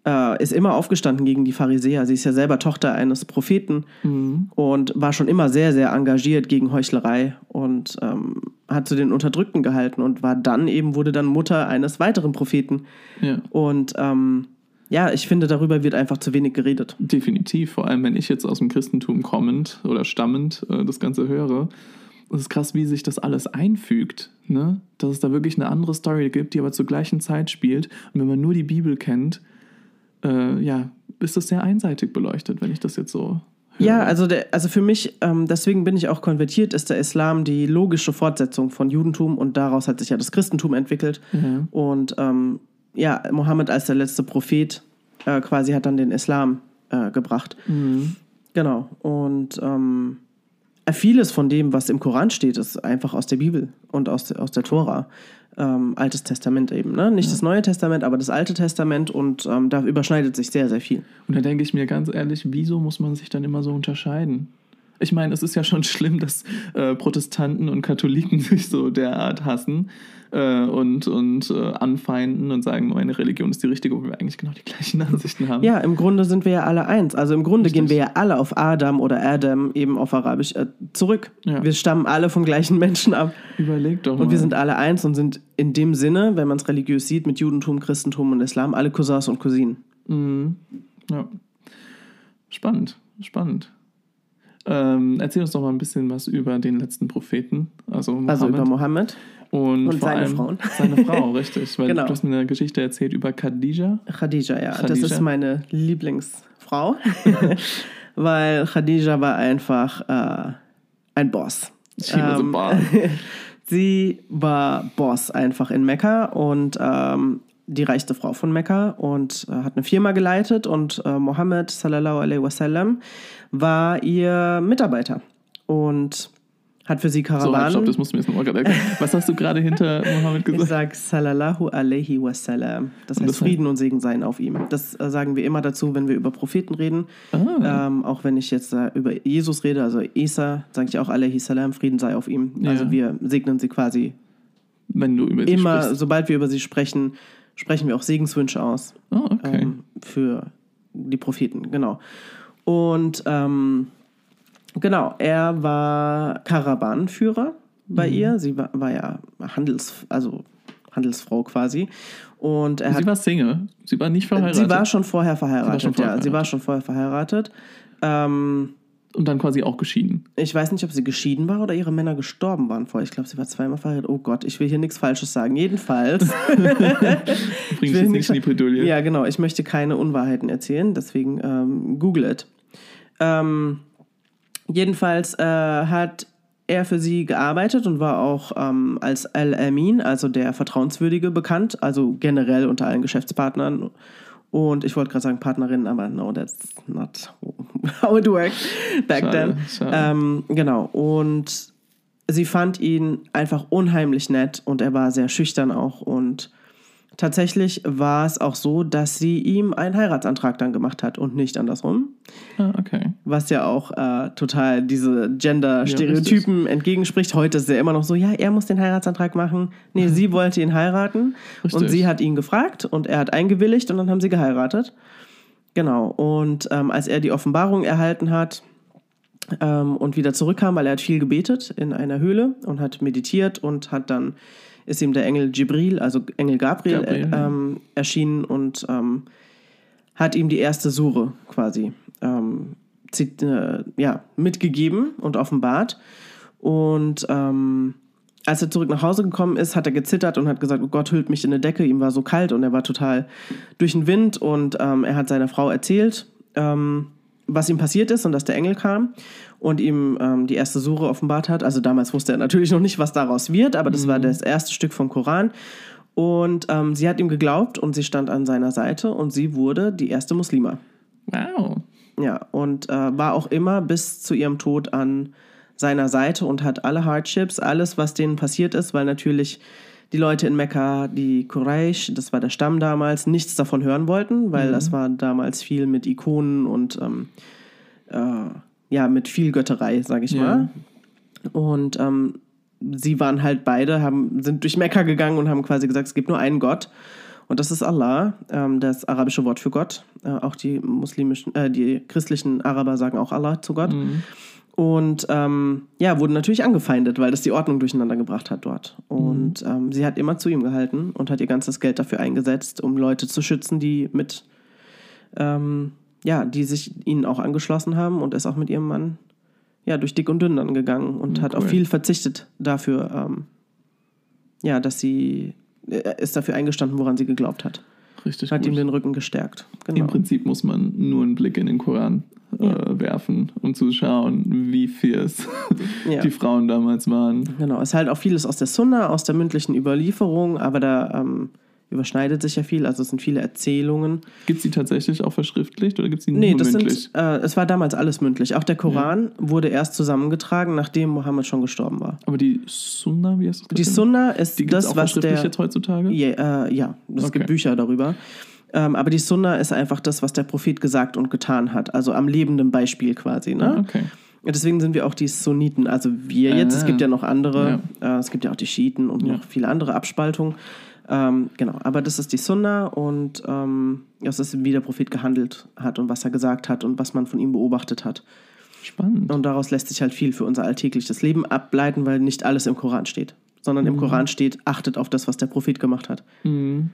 äh, ist immer aufgestanden gegen die Pharisäer. Sie ist ja selber Tochter eines Propheten Mhm. und war schon immer sehr, sehr engagiert gegen Heuchlerei und ähm, hat zu den Unterdrückten gehalten und war dann eben, wurde dann Mutter eines weiteren Propheten. Ja. Und ähm, ja, ich finde, darüber wird einfach zu wenig geredet. Definitiv, vor allem wenn ich jetzt aus dem Christentum kommend oder stammend äh, das Ganze höre. Es ist krass, wie sich das alles einfügt. Ne? Dass es da wirklich eine andere Story gibt, die aber zur gleichen Zeit spielt. Und wenn man nur die Bibel kennt, äh, ja, ist das sehr einseitig beleuchtet, wenn ich das jetzt so höre. Ja, also, der, also für mich, ähm, deswegen bin ich auch konvertiert, ist der Islam die logische Fortsetzung von Judentum und daraus hat sich ja das Christentum entwickelt. Ja. Und ähm, ja, Mohammed als der letzte Prophet äh, quasi hat dann den Islam äh, gebracht. Mhm. Genau. Und ähm, vieles von dem, was im Koran steht, ist einfach aus der Bibel und aus, der- aus der Tora. Ähm, Altes Testament eben. Ne? Nicht das Neue Testament, aber das Alte Testament und ähm, da überschneidet sich sehr, sehr viel. Und da denke ich mir ganz ehrlich, wieso muss man sich dann immer so unterscheiden? Ich meine, es ist ja schon [laughs] schlimm, dass äh, Protestanten und Katholiken [laughs] sich so derart hassen äh, und, und äh, anfeinden und sagen, meine Religion ist die richtige, obwohl wir eigentlich genau die gleichen [laughs] Ansichten haben. Ja, im Grunde sind wir ja alle eins. Also im Grunde Richtig. gehen wir ja alle auf Adam oder Adam, eben auf Arabisch, äh, zurück. Ja. Wir stammen alle vom gleichen Menschen ab. Überleg doch mal. Und wir sind alle eins und sind in dem Sinne, wenn man es religiös sieht, mit Judentum, Christentum und Islam, alle Cousins und Cousinen. Mhm. Ja. Spannend, spannend. Ähm, erzähl uns doch mal ein bisschen was über den letzten Propheten, also Mohammed. Also über Mohammed. Und, und seine Frauen. [laughs] Seine Frau, [laughs] richtig. Weil Genau. du hast mir eine Geschichte erzählt über Khadija. Khadija, ja. Das Khadija? ist meine Lieblingsfrau. [laughs] Weil Khadija war einfach äh, ein Boss. She was a Ähm, boss. Sie war Boss einfach in Mekka und ähm, die reichste Frau von Mekka und äh, hat eine Firma geleitet und äh, Mohammed sallallahu alaihi wasallam war ihr Mitarbeiter und hat für sie So, Karawanen. stopp, das musst du mir jetzt nochmal gerade erklären. [laughs] Was hast du gerade hinter Mohammed ich gesagt? sage sallallahu alaihi wasallam. Das Und heißt das heißt- Frieden und Segen seien auf ihm. Das äh, sagen wir immer dazu, wenn wir über Propheten reden. Ah, Ähm, auch wenn ich jetzt äh, über Jesus rede, also Isa, sage ich auch alaihi salam, Frieden sei auf ihm. Ja. Also wir segnen sie quasi wenn du über sie immer, sprichst. sobald wir über sie sprechen, sprechen wir auch Segenswünsche aus Oh, okay. ähm, für die Propheten, genau. Und ähm, genau, er war Karawanenführer bei Mhm. ihr. Sie war, war ja Handels, also Handelsfrau quasi. Und er hat sie war Single. Sie war nicht verheiratet. Sie war schon vorher verheiratet, schon vorher ja. Sie war schon vorher verheiratet. Ähm, und dann quasi auch geschieden. ich weiß nicht, ob sie geschieden war oder ihre Männer gestorben waren vorher. Ich glaube, sie war zweimal verheiratet. Oh Gott, ich will hier nichts Falsches sagen. Jedenfalls. [laughs] Bring jetzt nicht in die Bredouille. ja, genau. Ich möchte keine Unwahrheiten erzählen, deswegen ähm, google it. Ähm, jedenfalls äh, hat er für sie gearbeitet und war auch ähm, als Al-Amin, also der Vertrauenswürdige, bekannt. Also generell unter allen Geschäftspartnern Und ich wollte gerade sagen Partnerin, aber no, that's not how it worked back Schade, then. schade. Ähm, genau. Und sie fand ihn einfach unheimlich nett und er war sehr schüchtern auch. Und tatsächlich war es auch so, dass sie ihm einen Heiratsantrag dann gemacht hat und nicht andersrum. Ah, okay. Was ja auch äh, total diese Gender-Stereotypen entgegenspricht. Heute ist ja immer noch so, ja, er muss den Heiratsantrag machen. Nee, sie wollte ihn heiraten und Richtig. sie hat ihn gefragt und er hat eingewilligt und dann haben sie geheiratet. Genau. Und ähm, als er die Offenbarung erhalten hat ähm, und wieder zurückkam, weil er hat viel gebetet in einer Höhle und hat meditiert und hat dann ist ihm der Engel Jibril, also Engel Gabriel, Gabriel, äh, ähm, erschienen und ähm, hat ihm die erste Sure quasi ähm, äh, ja, mitgegeben und offenbart. Und ähm, als er zurück nach Hause gekommen ist, hat er gezittert und hat gesagt, oh Gott hüllt mich in eine Decke. Ihm war so kalt und er war total durch den Wind. Und ähm, er hat seiner Frau erzählt, ähm, was ihm passiert ist und dass der Engel kam und ihm ähm, die erste Sure offenbart hat. Also damals wusste er natürlich noch nicht, was daraus wird, aber das war das erste Stück vom Koran. Und ähm, sie hat ihm geglaubt und sie stand an seiner Seite und sie wurde die erste Muslima. Wow. Ja, und äh, war auch immer bis zu ihrem Tod an seiner Seite und hat alle Hardships, alles, was denen passiert ist, weil natürlich die Leute in Mekka, die Quraysh, das war der Stamm damals, nichts davon hören wollten, weil das war damals viel mit Ikonen und ähm, äh, ja, mit viel Götterei, sag ich Ja. mal. Und ähm, sie waren halt beide, haben, sind durch Mekka gegangen und haben quasi gesagt, es gibt nur einen Gott. Und das ist Allah, ähm, das arabische Wort für Gott. Äh, auch die muslimischen, äh, die christlichen Araber sagen auch Allah zu Gott. Und ähm, ja, wurden natürlich angefeindet, weil das die Ordnung durcheinander gebracht hat dort. Und ähm, sie hat immer zu ihm gehalten und hat ihr ganzes Geld dafür eingesetzt, um Leute zu schützen, die mit, ähm, ja, die sich ihnen auch angeschlossen haben und ist auch mit ihrem Mann ja, durch dick und dünn dann gegangen und Ja, hat auf cool. viel verzichtet dafür, ähm, ja, dass sie äh, ist dafür eingestanden, woran sie geglaubt hat. Richtig Hat gut. ihm den Rücken gestärkt. Im Genau. Prinzip muss man nur einen Blick in den Koran äh, Ja. werfen, um zu schauen, wie fierce [laughs] Ja. die Frauen damals waren. Genau, es ist halt auch vieles aus der Sunna, aus der mündlichen Überlieferung, aber da ähm, überschneidet sich ja viel, also es sind viele Erzählungen. Gibt es die tatsächlich auch verschriftlicht oder gibt es die Nee, nur das mündlich? sind, äh, es war damals alles mündlich. Auch der Koran wurde erst zusammengetragen, nachdem Mohammed schon gestorben war. Aber die Sunna, wie heißt das? Die bitte? Sunna ist die das, auch was der... jetzt heutzutage? Ja, äh, ja es Okay. gibt Bücher darüber. Ähm, aber die Sunna ist einfach das, was der Prophet gesagt und getan hat. Also am lebenden Beispiel quasi. Ne? Ah, Okay. Deswegen sind wir auch die Sunniten, also wir jetzt. Es Ah. gibt ja noch andere, äh, es gibt ja auch die Schiiten und Ja. noch viele andere Abspaltungen. Ähm, genau, aber das ist die Sunna und ähm, das ist, wie der Prophet gehandelt hat und was er gesagt hat und was man von ihm beobachtet hat. Spannend. Und daraus lässt sich halt viel für unser alltägliches Leben ableiten, weil nicht alles im Koran steht, sondern im Koran steht, achtet auf das, was der Prophet gemacht hat. Mhm.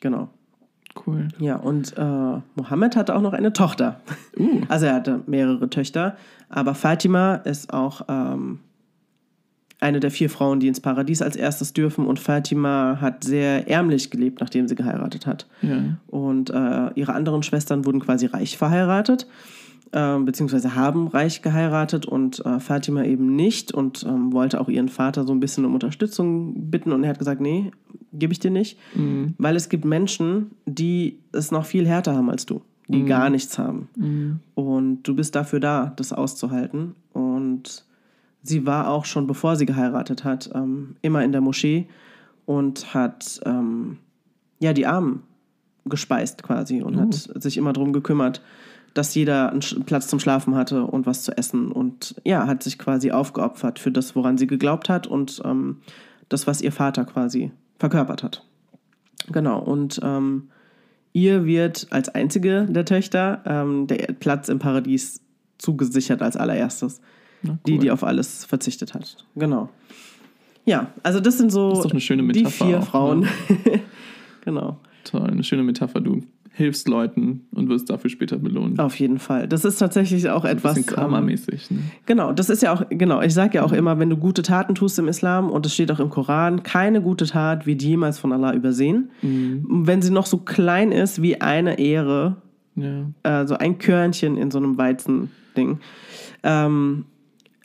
Genau. Cool. Ja, und äh, Mohammed hatte auch noch eine Tochter. Uh. [laughs] Also er hatte mehrere Töchter, aber Fatima ist auch ähm, eine der vier Frauen, die ins Paradies als erstes dürfen. Und Fatima hat sehr ärmlich gelebt, nachdem sie geheiratet hat. Ja. Und äh, ihre anderen Schwestern wurden quasi reich verheiratet, ähm, beziehungsweise haben reich geheiratet und äh, Fatima eben nicht und ähm, wollte auch ihren Vater so ein bisschen um Unterstützung bitten. Und er hat gesagt, nee, gebe ich dir nicht, Mhm. weil es gibt Menschen, die es noch viel härter haben als du, die gar nichts haben. Mhm. Und du bist dafür da, das auszuhalten. Und sie war auch schon, bevor sie geheiratet hat, ähm, immer in der Moschee und hat ähm, ja die Armen gespeist quasi und hat sich immer darum gekümmert, dass jeder einen Platz zum Schlafen hatte und was zu essen. Und ja, hat sich quasi aufgeopfert für das, woran sie geglaubt hat und ähm, das, was ihr Vater quasi verkörpert hat. Genau, und ähm, ihr wird als einzige der Töchter ähm, der Platz im Paradies zugesichert als allererstes. Na, cool. Die, die auf alles verzichtet hat. Genau. Ja, also das sind so ist doch eine schöne die Metapher vier auch, Frauen. ne? [laughs] genau. Toll, eine schöne Metapher. Du hilfst Leuten und wirst dafür später belohnt. Auf jeden Fall. Das ist tatsächlich auch Ein etwas. bisschen ähm, Karma-mäßig. Ne? Genau, das ist ja auch, genau, ich sage ja auch immer, wenn du gute Taten tust im Islam, und es steht auch im Koran, keine gute Tat wird jemals von Allah übersehen. Wenn sie noch so klein ist wie eine Ehre, Ja. äh, so ein Körnchen in so einem Weizending, ähm,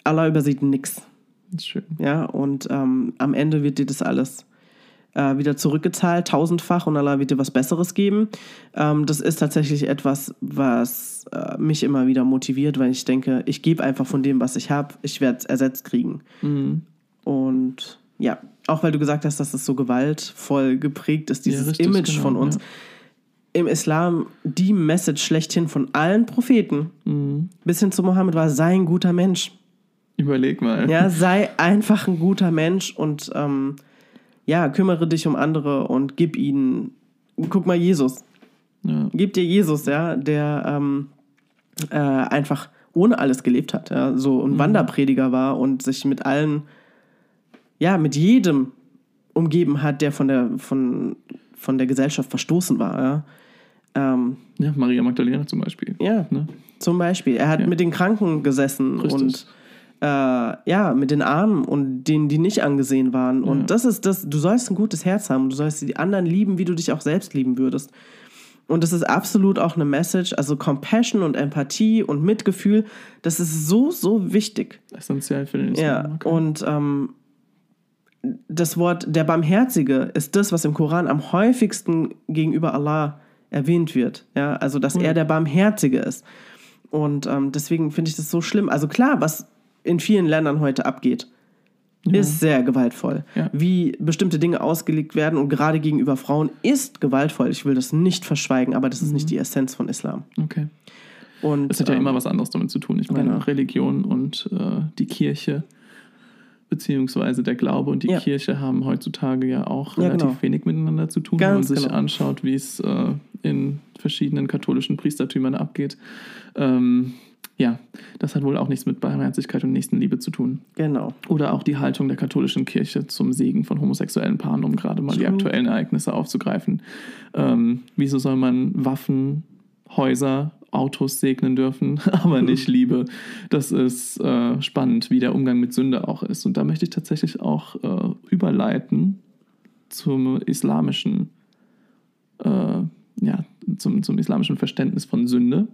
Allah übersieht nichts. Schön. Ja, und ähm, am Ende wird dir das alles äh, wieder zurückgezahlt, tausendfach und Allah wird dir was Besseres geben. Ähm, das ist tatsächlich etwas, was äh, mich immer wieder motiviert, weil ich denke, ich gebe einfach von dem, was ich habe, ich werde es ersetzt kriegen. Mhm. Und ja, auch weil du gesagt hast, dass das so gewaltvoll geprägt ist, dieses richtig, Image genau, von uns. ja. Im Islam die Message schlechthin von allen Propheten Mhm. bis hin zu Mohammed war, sei ein guter Mensch. Überleg mal. Ja, sei einfach ein guter Mensch und ähm, ja, kümmere dich um andere und gib ihnen, guck mal, Jesus. Ja. Gib dir Jesus, ja, der ähm, äh, einfach ohne alles gelebt hat, ja, so ein Wanderprediger war und sich mit allen, ja, mit jedem umgeben hat, der von der, von, von der Gesellschaft verstoßen war, ja. Ähm, ja, Maria Magdalena zum Beispiel. ja, Ne? zum Beispiel. Er hat Ja. mit den Kranken gesessen Richtig. und äh, ja, mit den Armen und denen, die nicht angesehen waren. Und Ja. das ist das, du sollst ein gutes Herz haben. Du sollst die anderen lieben, wie du dich auch selbst lieben würdest. Und das ist absolut auch eine Message, also Compassion und Empathie und Mitgefühl, das ist so, so wichtig. Essentiell für den Ja, Islam. okay. und ähm, das Wort der Barmherzige ist das, was im Koran am häufigsten gegenüber Allah erwähnt wird. Ja, also dass Cool. er der Barmherzige ist. Und ähm, deswegen finde ich das so schlimm. Also klar, was in vielen Ländern heute abgeht, ist sehr gewaltvoll. Ja. Wie bestimmte Dinge ausgelegt werden und gerade gegenüber Frauen ist gewaltvoll. Ich will das nicht verschweigen, aber das ist nicht die Essenz von Islam. okay. Und Es hat ja ähm, immer was anderes damit zu tun. Ich meine, genau. Religion und äh, die Kirche, beziehungsweise der Glaube und die Ja. Kirche haben heutzutage ja auch Ja, relativ genau. wenig miteinander zu tun, wenn man Ganz sich genau. anschaut, wie es äh, in verschiedenen katholischen Priestertümern abgeht. Ähm, ja, das hat wohl auch nichts mit Barmherzigkeit und Nächstenliebe zu tun. Genau. Oder auch die Haltung der katholischen Kirche zum Segen von homosexuellen Paaren, um gerade mal die True. aktuellen Ereignisse aufzugreifen. Ähm, wieso soll man Waffen, Häuser, Autos segnen dürfen, [laughs] aber nicht Liebe? Das ist äh, spannend, wie der Umgang mit Sünde auch ist. Und da möchte ich tatsächlich auch äh, überleiten zum islamischen, äh, ja, zum, zum islamischen Verständnis von Sünde.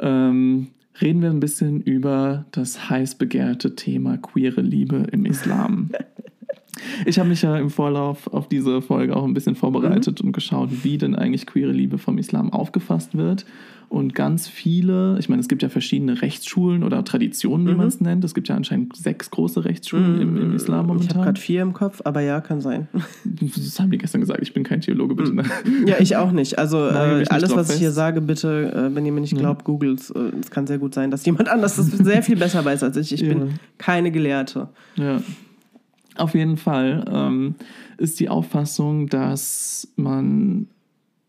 Ähm, reden wir ein bisschen über das heiß begehrte Thema queere Liebe im Islam. [laughs] Ich habe mich ja im Vorlauf auf diese Folge auch ein bisschen vorbereitet und geschaut, wie denn eigentlich queere Liebe vom Islam aufgefasst wird. Und ganz viele, ich meine, es gibt ja verschiedene Rechtsschulen oder Traditionen, wie man es nennt. Es gibt ja anscheinend sechs große Rechtsschulen im, im Islam Ich habe momentan. gerade vier im Kopf, aber ja, kann sein. Das haben die gestern gesagt, ich bin kein Theologe, bitte. ne? Ja, ich auch nicht. Also mich äh, alles, was ich hier fest. sage, bitte, äh, wenn ihr mir nicht glaubt, googelt Es äh, Es kann sehr gut sein, dass jemand anders das sehr viel besser weiß als ich. Ich Ja. bin keine Gelehrte. Ja. Auf jeden Fall ähm, ist die Auffassung, dass man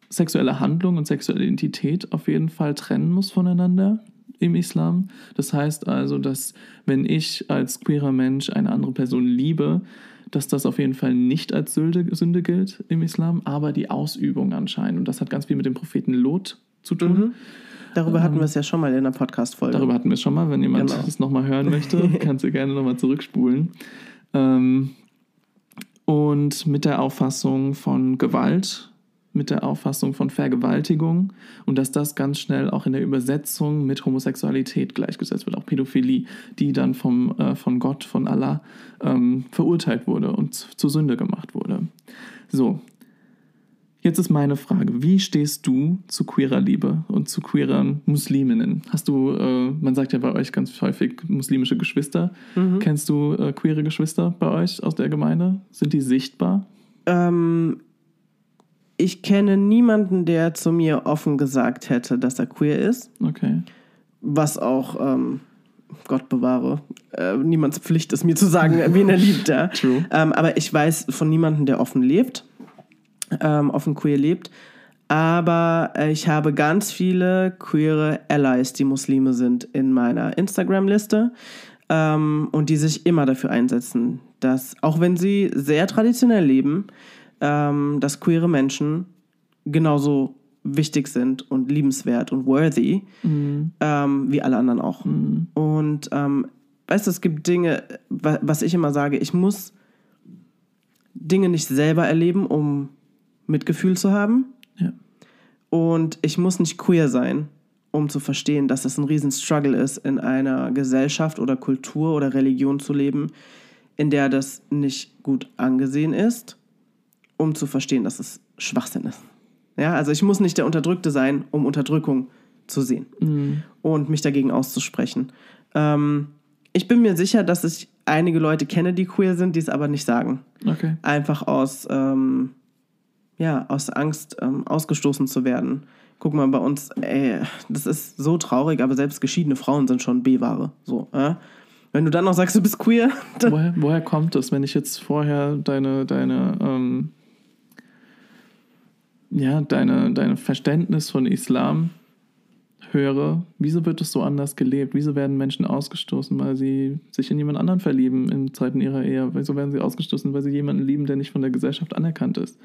sexuelle Handlung und sexuelle Identität auf jeden Fall trennen muss voneinander im Islam. Das heißt also, dass wenn ich als queerer Mensch eine andere Person liebe, dass das auf jeden Fall nicht als Sünde, Sünde gilt im Islam, aber die Ausübung anscheinend. Und das hat ganz viel mit dem Propheten Lot zu tun. Darüber hatten wir es ja schon mal in der Podcast-Folge. Darüber hatten wir es schon mal. Wenn jemand Genau. das nochmal hören möchte, [laughs] kannst du gerne nochmal zurückspulen. Ähm, und mit der Auffassung von Gewalt, mit der Auffassung von Vergewaltigung und dass das ganz schnell auch in der Übersetzung mit Homosexualität gleichgesetzt wird, auch Pädophilie, die dann vom, äh, von Gott, von Allah ähm, verurteilt wurde und zur Sünde gemacht wurde. So, Jetzt ist meine Frage, wie stehst du zu queerer Liebe und zu queeren Musliminnen? Hast du, äh, man sagt ja bei euch ganz häufig muslimische Geschwister. Kennst du äh, queere Geschwister bei euch aus der Gemeinde? Sind die sichtbar? ähm, ich kenne niemanden, der zu mir offen gesagt hätte, dass er queer ist. Okay. Was auch, ähm, Gott bewahre, äh, niemands Pflicht ist, mir zu sagen, wen er liebt. Ja. [laughs] True. Ähm, aber ich weiß von niemandem, der offen lebt, ähm, offen queer lebt. Aber äh, ich habe ganz viele queere Allies, die Muslime sind, in meiner Instagram-Liste ähm, und die sich immer dafür einsetzen, dass, auch wenn sie sehr traditionell leben, ähm, dass queere Menschen genauso wichtig sind und liebenswert und worthy, ähm, wie alle anderen auch. Und ähm, weißt du, es gibt Dinge, wa- was ich immer sage, ich muss Dinge nicht selber erleben, um Mitgefühl zu haben. Ja. Und ich muss nicht queer sein, um zu verstehen, dass es ein riesen Struggle ist, in einer Gesellschaft oder Kultur oder Religion zu leben, in der das nicht gut angesehen ist um zu verstehen, dass es Schwachsinn ist. Ja, also ich muss nicht der Unterdrückte sein, um Unterdrückung zu sehen und mich dagegen auszusprechen. Ähm, ich bin mir sicher, dass ich einige Leute kenne, die queer sind, die es aber nicht sagen. Okay. Einfach aus, ähm, ja, aus Angst, ähm, ausgestoßen zu werden. Guck mal, bei uns, ey, das ist so traurig, aber selbst geschiedene Frauen sind schon B-Ware. So, äh? Wenn du dann noch sagst, du bist queer, [laughs] Woher, woher kommt es, wenn ich jetzt vorher deine, deine, ähm, ja, deine, deine Verständnis von Islam höre, wieso wird es so anders gelebt? Wieso werden Menschen ausgestoßen, weil sie sich in jemand anderen verlieben in Zeiten ihrer Ehe? Wieso werden sie ausgestoßen, weil sie jemanden lieben, der nicht von der Gesellschaft anerkannt ist?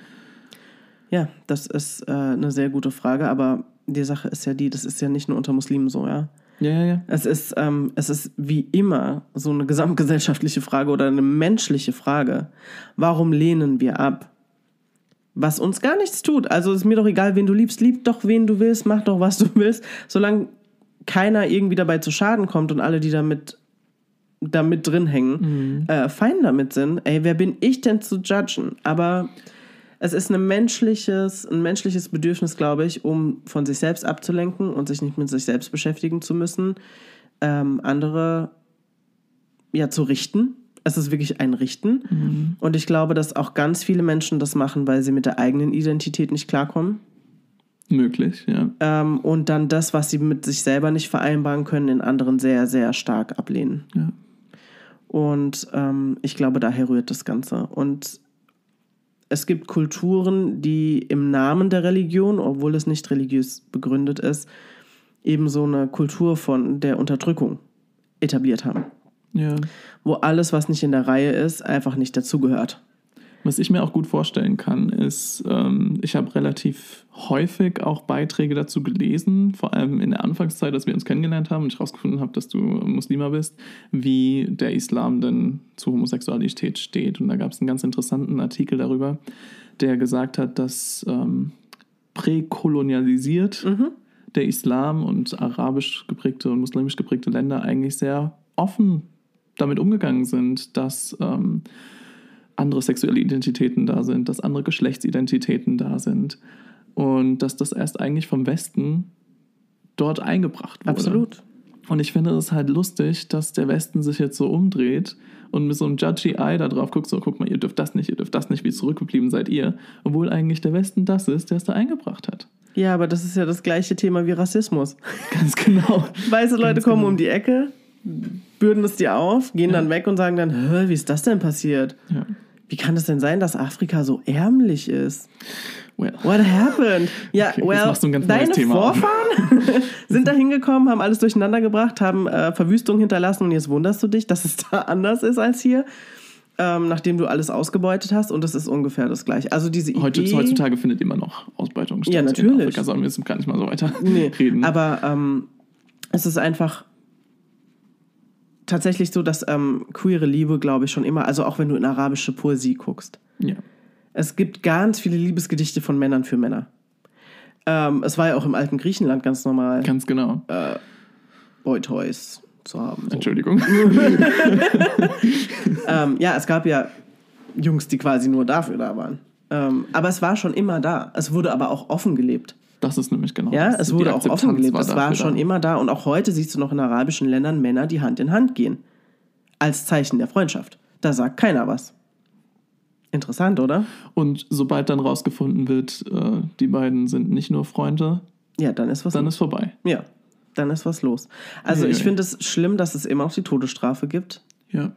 Ja, das ist äh, eine sehr gute Frage, aber die Sache ist ja die, das ist ja nicht nur unter Muslimen so, ja. Ja, ja, ja. Es ist, ähm, es ist wie immer so eine gesamtgesellschaftliche Frage oder eine menschliche Frage. Warum lehnen wir ab? Was uns gar nichts tut. Also ist mir doch egal, wen du liebst. Lieb doch, wen du willst, mach doch, was du willst. Solange keiner irgendwie dabei zu Schaden kommt und alle, die damit, damit drin hängen, äh, fein damit sind. Ey, wer bin ich denn zu judgen? Aber es ist ein menschliches, ein menschliches Bedürfnis, glaube ich, um von sich selbst abzulenken und sich nicht mit sich selbst beschäftigen zu müssen, ähm, andere ja zu richten. Es ist wirklich ein Richten. Und ich glaube, dass auch ganz viele Menschen das machen, weil sie mit der eigenen Identität nicht klarkommen. Möglich, ja. Ähm, und dann das, was sie mit sich selber nicht vereinbaren können, in anderen sehr, sehr stark ablehnen. ja. Und ähm, ich glaube, daher rührt das Ganze. Und es gibt Kulturen, die im Namen der Religion, obwohl es nicht religiös begründet ist, eben so eine Kultur von der Unterdrückung etabliert haben. Ja. Wo alles, was nicht in der Reihe ist, einfach nicht dazugehört. Was ich mir auch gut vorstellen kann, ist, ähm, ich habe relativ häufig auch Beiträge dazu gelesen, vor allem in der Anfangszeit, als wir uns kennengelernt haben und ich herausgefunden habe, dass du Muslima bist, wie der Islam denn zu Homosexualität steht. Und da gab es einen ganz interessanten Artikel darüber, der gesagt hat, dass ähm, präkolonialisiert der Islam und arabisch geprägte und muslimisch geprägte Länder eigentlich sehr offen damit umgegangen sind, dass ähm, andere sexuelle Identitäten da sind, dass andere Geschlechtsidentitäten da sind und dass das erst eigentlich vom Westen dort eingebracht wurde. Absolut. Und ich finde es halt lustig, dass der Westen sich jetzt so umdreht und mit so einem judgy Eye da drauf guckt, so guck mal, ihr dürft das nicht, ihr dürft das nicht, wie zurückgeblieben seid ihr, obwohl eigentlich der Westen das ist, der es da eingebracht hat. Ja, aber das ist ja das gleiche Thema wie Rassismus. [laughs] Ganz genau. Weiße Leute Ganz kommen genau. um die Ecke, bürden es dir auf, gehen dann weg und sagen dann, wie ist das denn passiert? Ja. Wie kann es denn sein, dass Afrika so ärmlich ist? Well. What happened? Ja, Okay, well, deine. Vorfahren [laughs] sind da hingekommen, haben alles durcheinander gebracht, haben äh, Verwüstung hinterlassen und jetzt wunderst du dich, dass es [laughs] da anders ist als hier, ähm, nachdem du alles ausgebeutet hast und es ist ungefähr das gleiche. Also diese Heute, Idee, heutzutage findet immer noch Ausbeutung statt. Ja, In natürlich. Afrika sollen wir jetzt gar nicht mal so weiter Nee, [laughs] reden. aber ähm, es ist einfach tatsächlich so, dass ähm, queere Liebe, glaube ich, schon immer, also auch wenn du in arabische Poesie guckst, ja. es gibt ganz viele Liebesgedichte von Männern für Männer. Ähm, es war ja auch im alten Griechenland ganz normal, Ganz genau. Boy-Toys zu haben. So. Entschuldigung. [laughs] [laughs] Ähm, ja, es gab ja Jungs, die quasi nur dafür da waren. Ähm, aber es war schon immer da. Es wurde aber auch offen gelebt. Das ist nämlich genau Ja, das. es wurde auch offen gelebt. Es war schon da. immer da. Und auch heute siehst du noch in arabischen Ländern Männer, die Hand in Hand gehen. Als Zeichen der Freundschaft. Da sagt keiner was. Interessant, oder? Und sobald dann rausgefunden wird, äh, die beiden sind nicht nur Freunde, Ja, dann ist was dann los. ist vorbei. Ja, dann ist was los. Also Ei, ich ei. finde es schlimm, dass es immer noch die Todesstrafe gibt. Ja.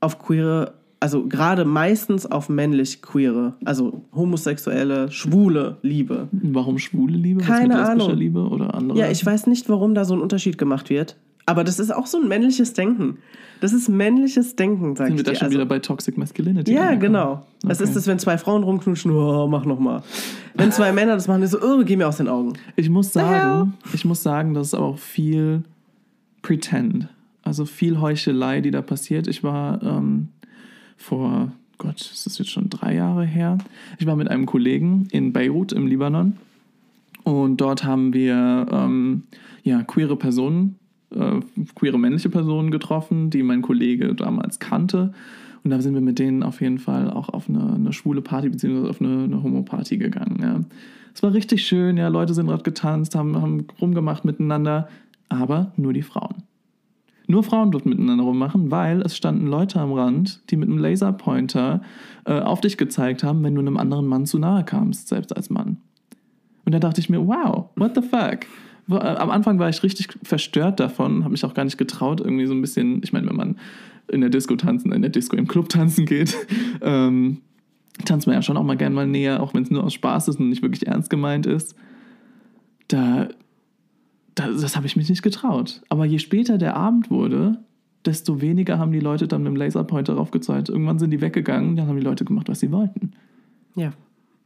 Auf queere, also gerade meistens auf männlich queere, also homosexuelle, schwule Liebe. Warum schwule Liebe? Was Keine mit lesbischer Ahnung. Liebe oder andere? Ja, ich weiß nicht, warum da so ein Unterschied gemacht wird. Aber das ist auch so ein männliches Denken. Das ist männliches Denken, sag Sind ich wir da schon Also, wieder bei Toxic Masculinity? ja, angekommen? genau. Okay. ist es, wenn zwei Frauen rumknutschen, oh, mach noch mal. Wenn zwei Männer das machen, ist so, oh, geh mir aus den Augen. Ich muss sagen, ich muss sagen, das ist auch viel Pretend. Also viel Heuchelei, die da passiert. Ich war ähm, vor, Gott, ist das jetzt schon drei Jahre her? Ich war mit einem Kollegen in Beirut im Libanon und dort haben wir ähm, ja, queere Personen, äh, queere männliche Personen getroffen, die mein Kollege damals kannte. Und da sind wir mit denen auf jeden Fall auch auf eine, eine schwule Party beziehungsweise auf eine, eine Homo-Party gegangen. Ja. Es war richtig schön, ja, Leute sind dort getanzt, haben, haben rumgemacht miteinander, aber nur die Frauen. Nur Frauen durften miteinander rummachen, weil es standen Leute am Rand, die mit einem Laserpointer äh, auf dich gezeigt haben, wenn du einem anderen Mann zu nahe kamst, selbst als Mann. Und da dachte ich mir, wow, what the fuck? Äh, am Anfang war ich richtig verstört davon, habe mich auch gar nicht getraut, irgendwie so ein bisschen, ich meine, wenn man in der Disco tanzen, in der Disco im Club tanzen geht, [laughs] ähm, tanzt man ja schon auch mal gerne mal näher, auch wenn es nur aus Spaß ist und nicht wirklich ernst gemeint ist. Da das, das habe ich mich nicht getraut. Aber je später der Abend wurde, desto weniger haben die Leute dann mit dem Laserpointer drauf gezeigt. Irgendwann sind die weggegangen, dann haben die Leute gemacht, was sie wollten. Ja.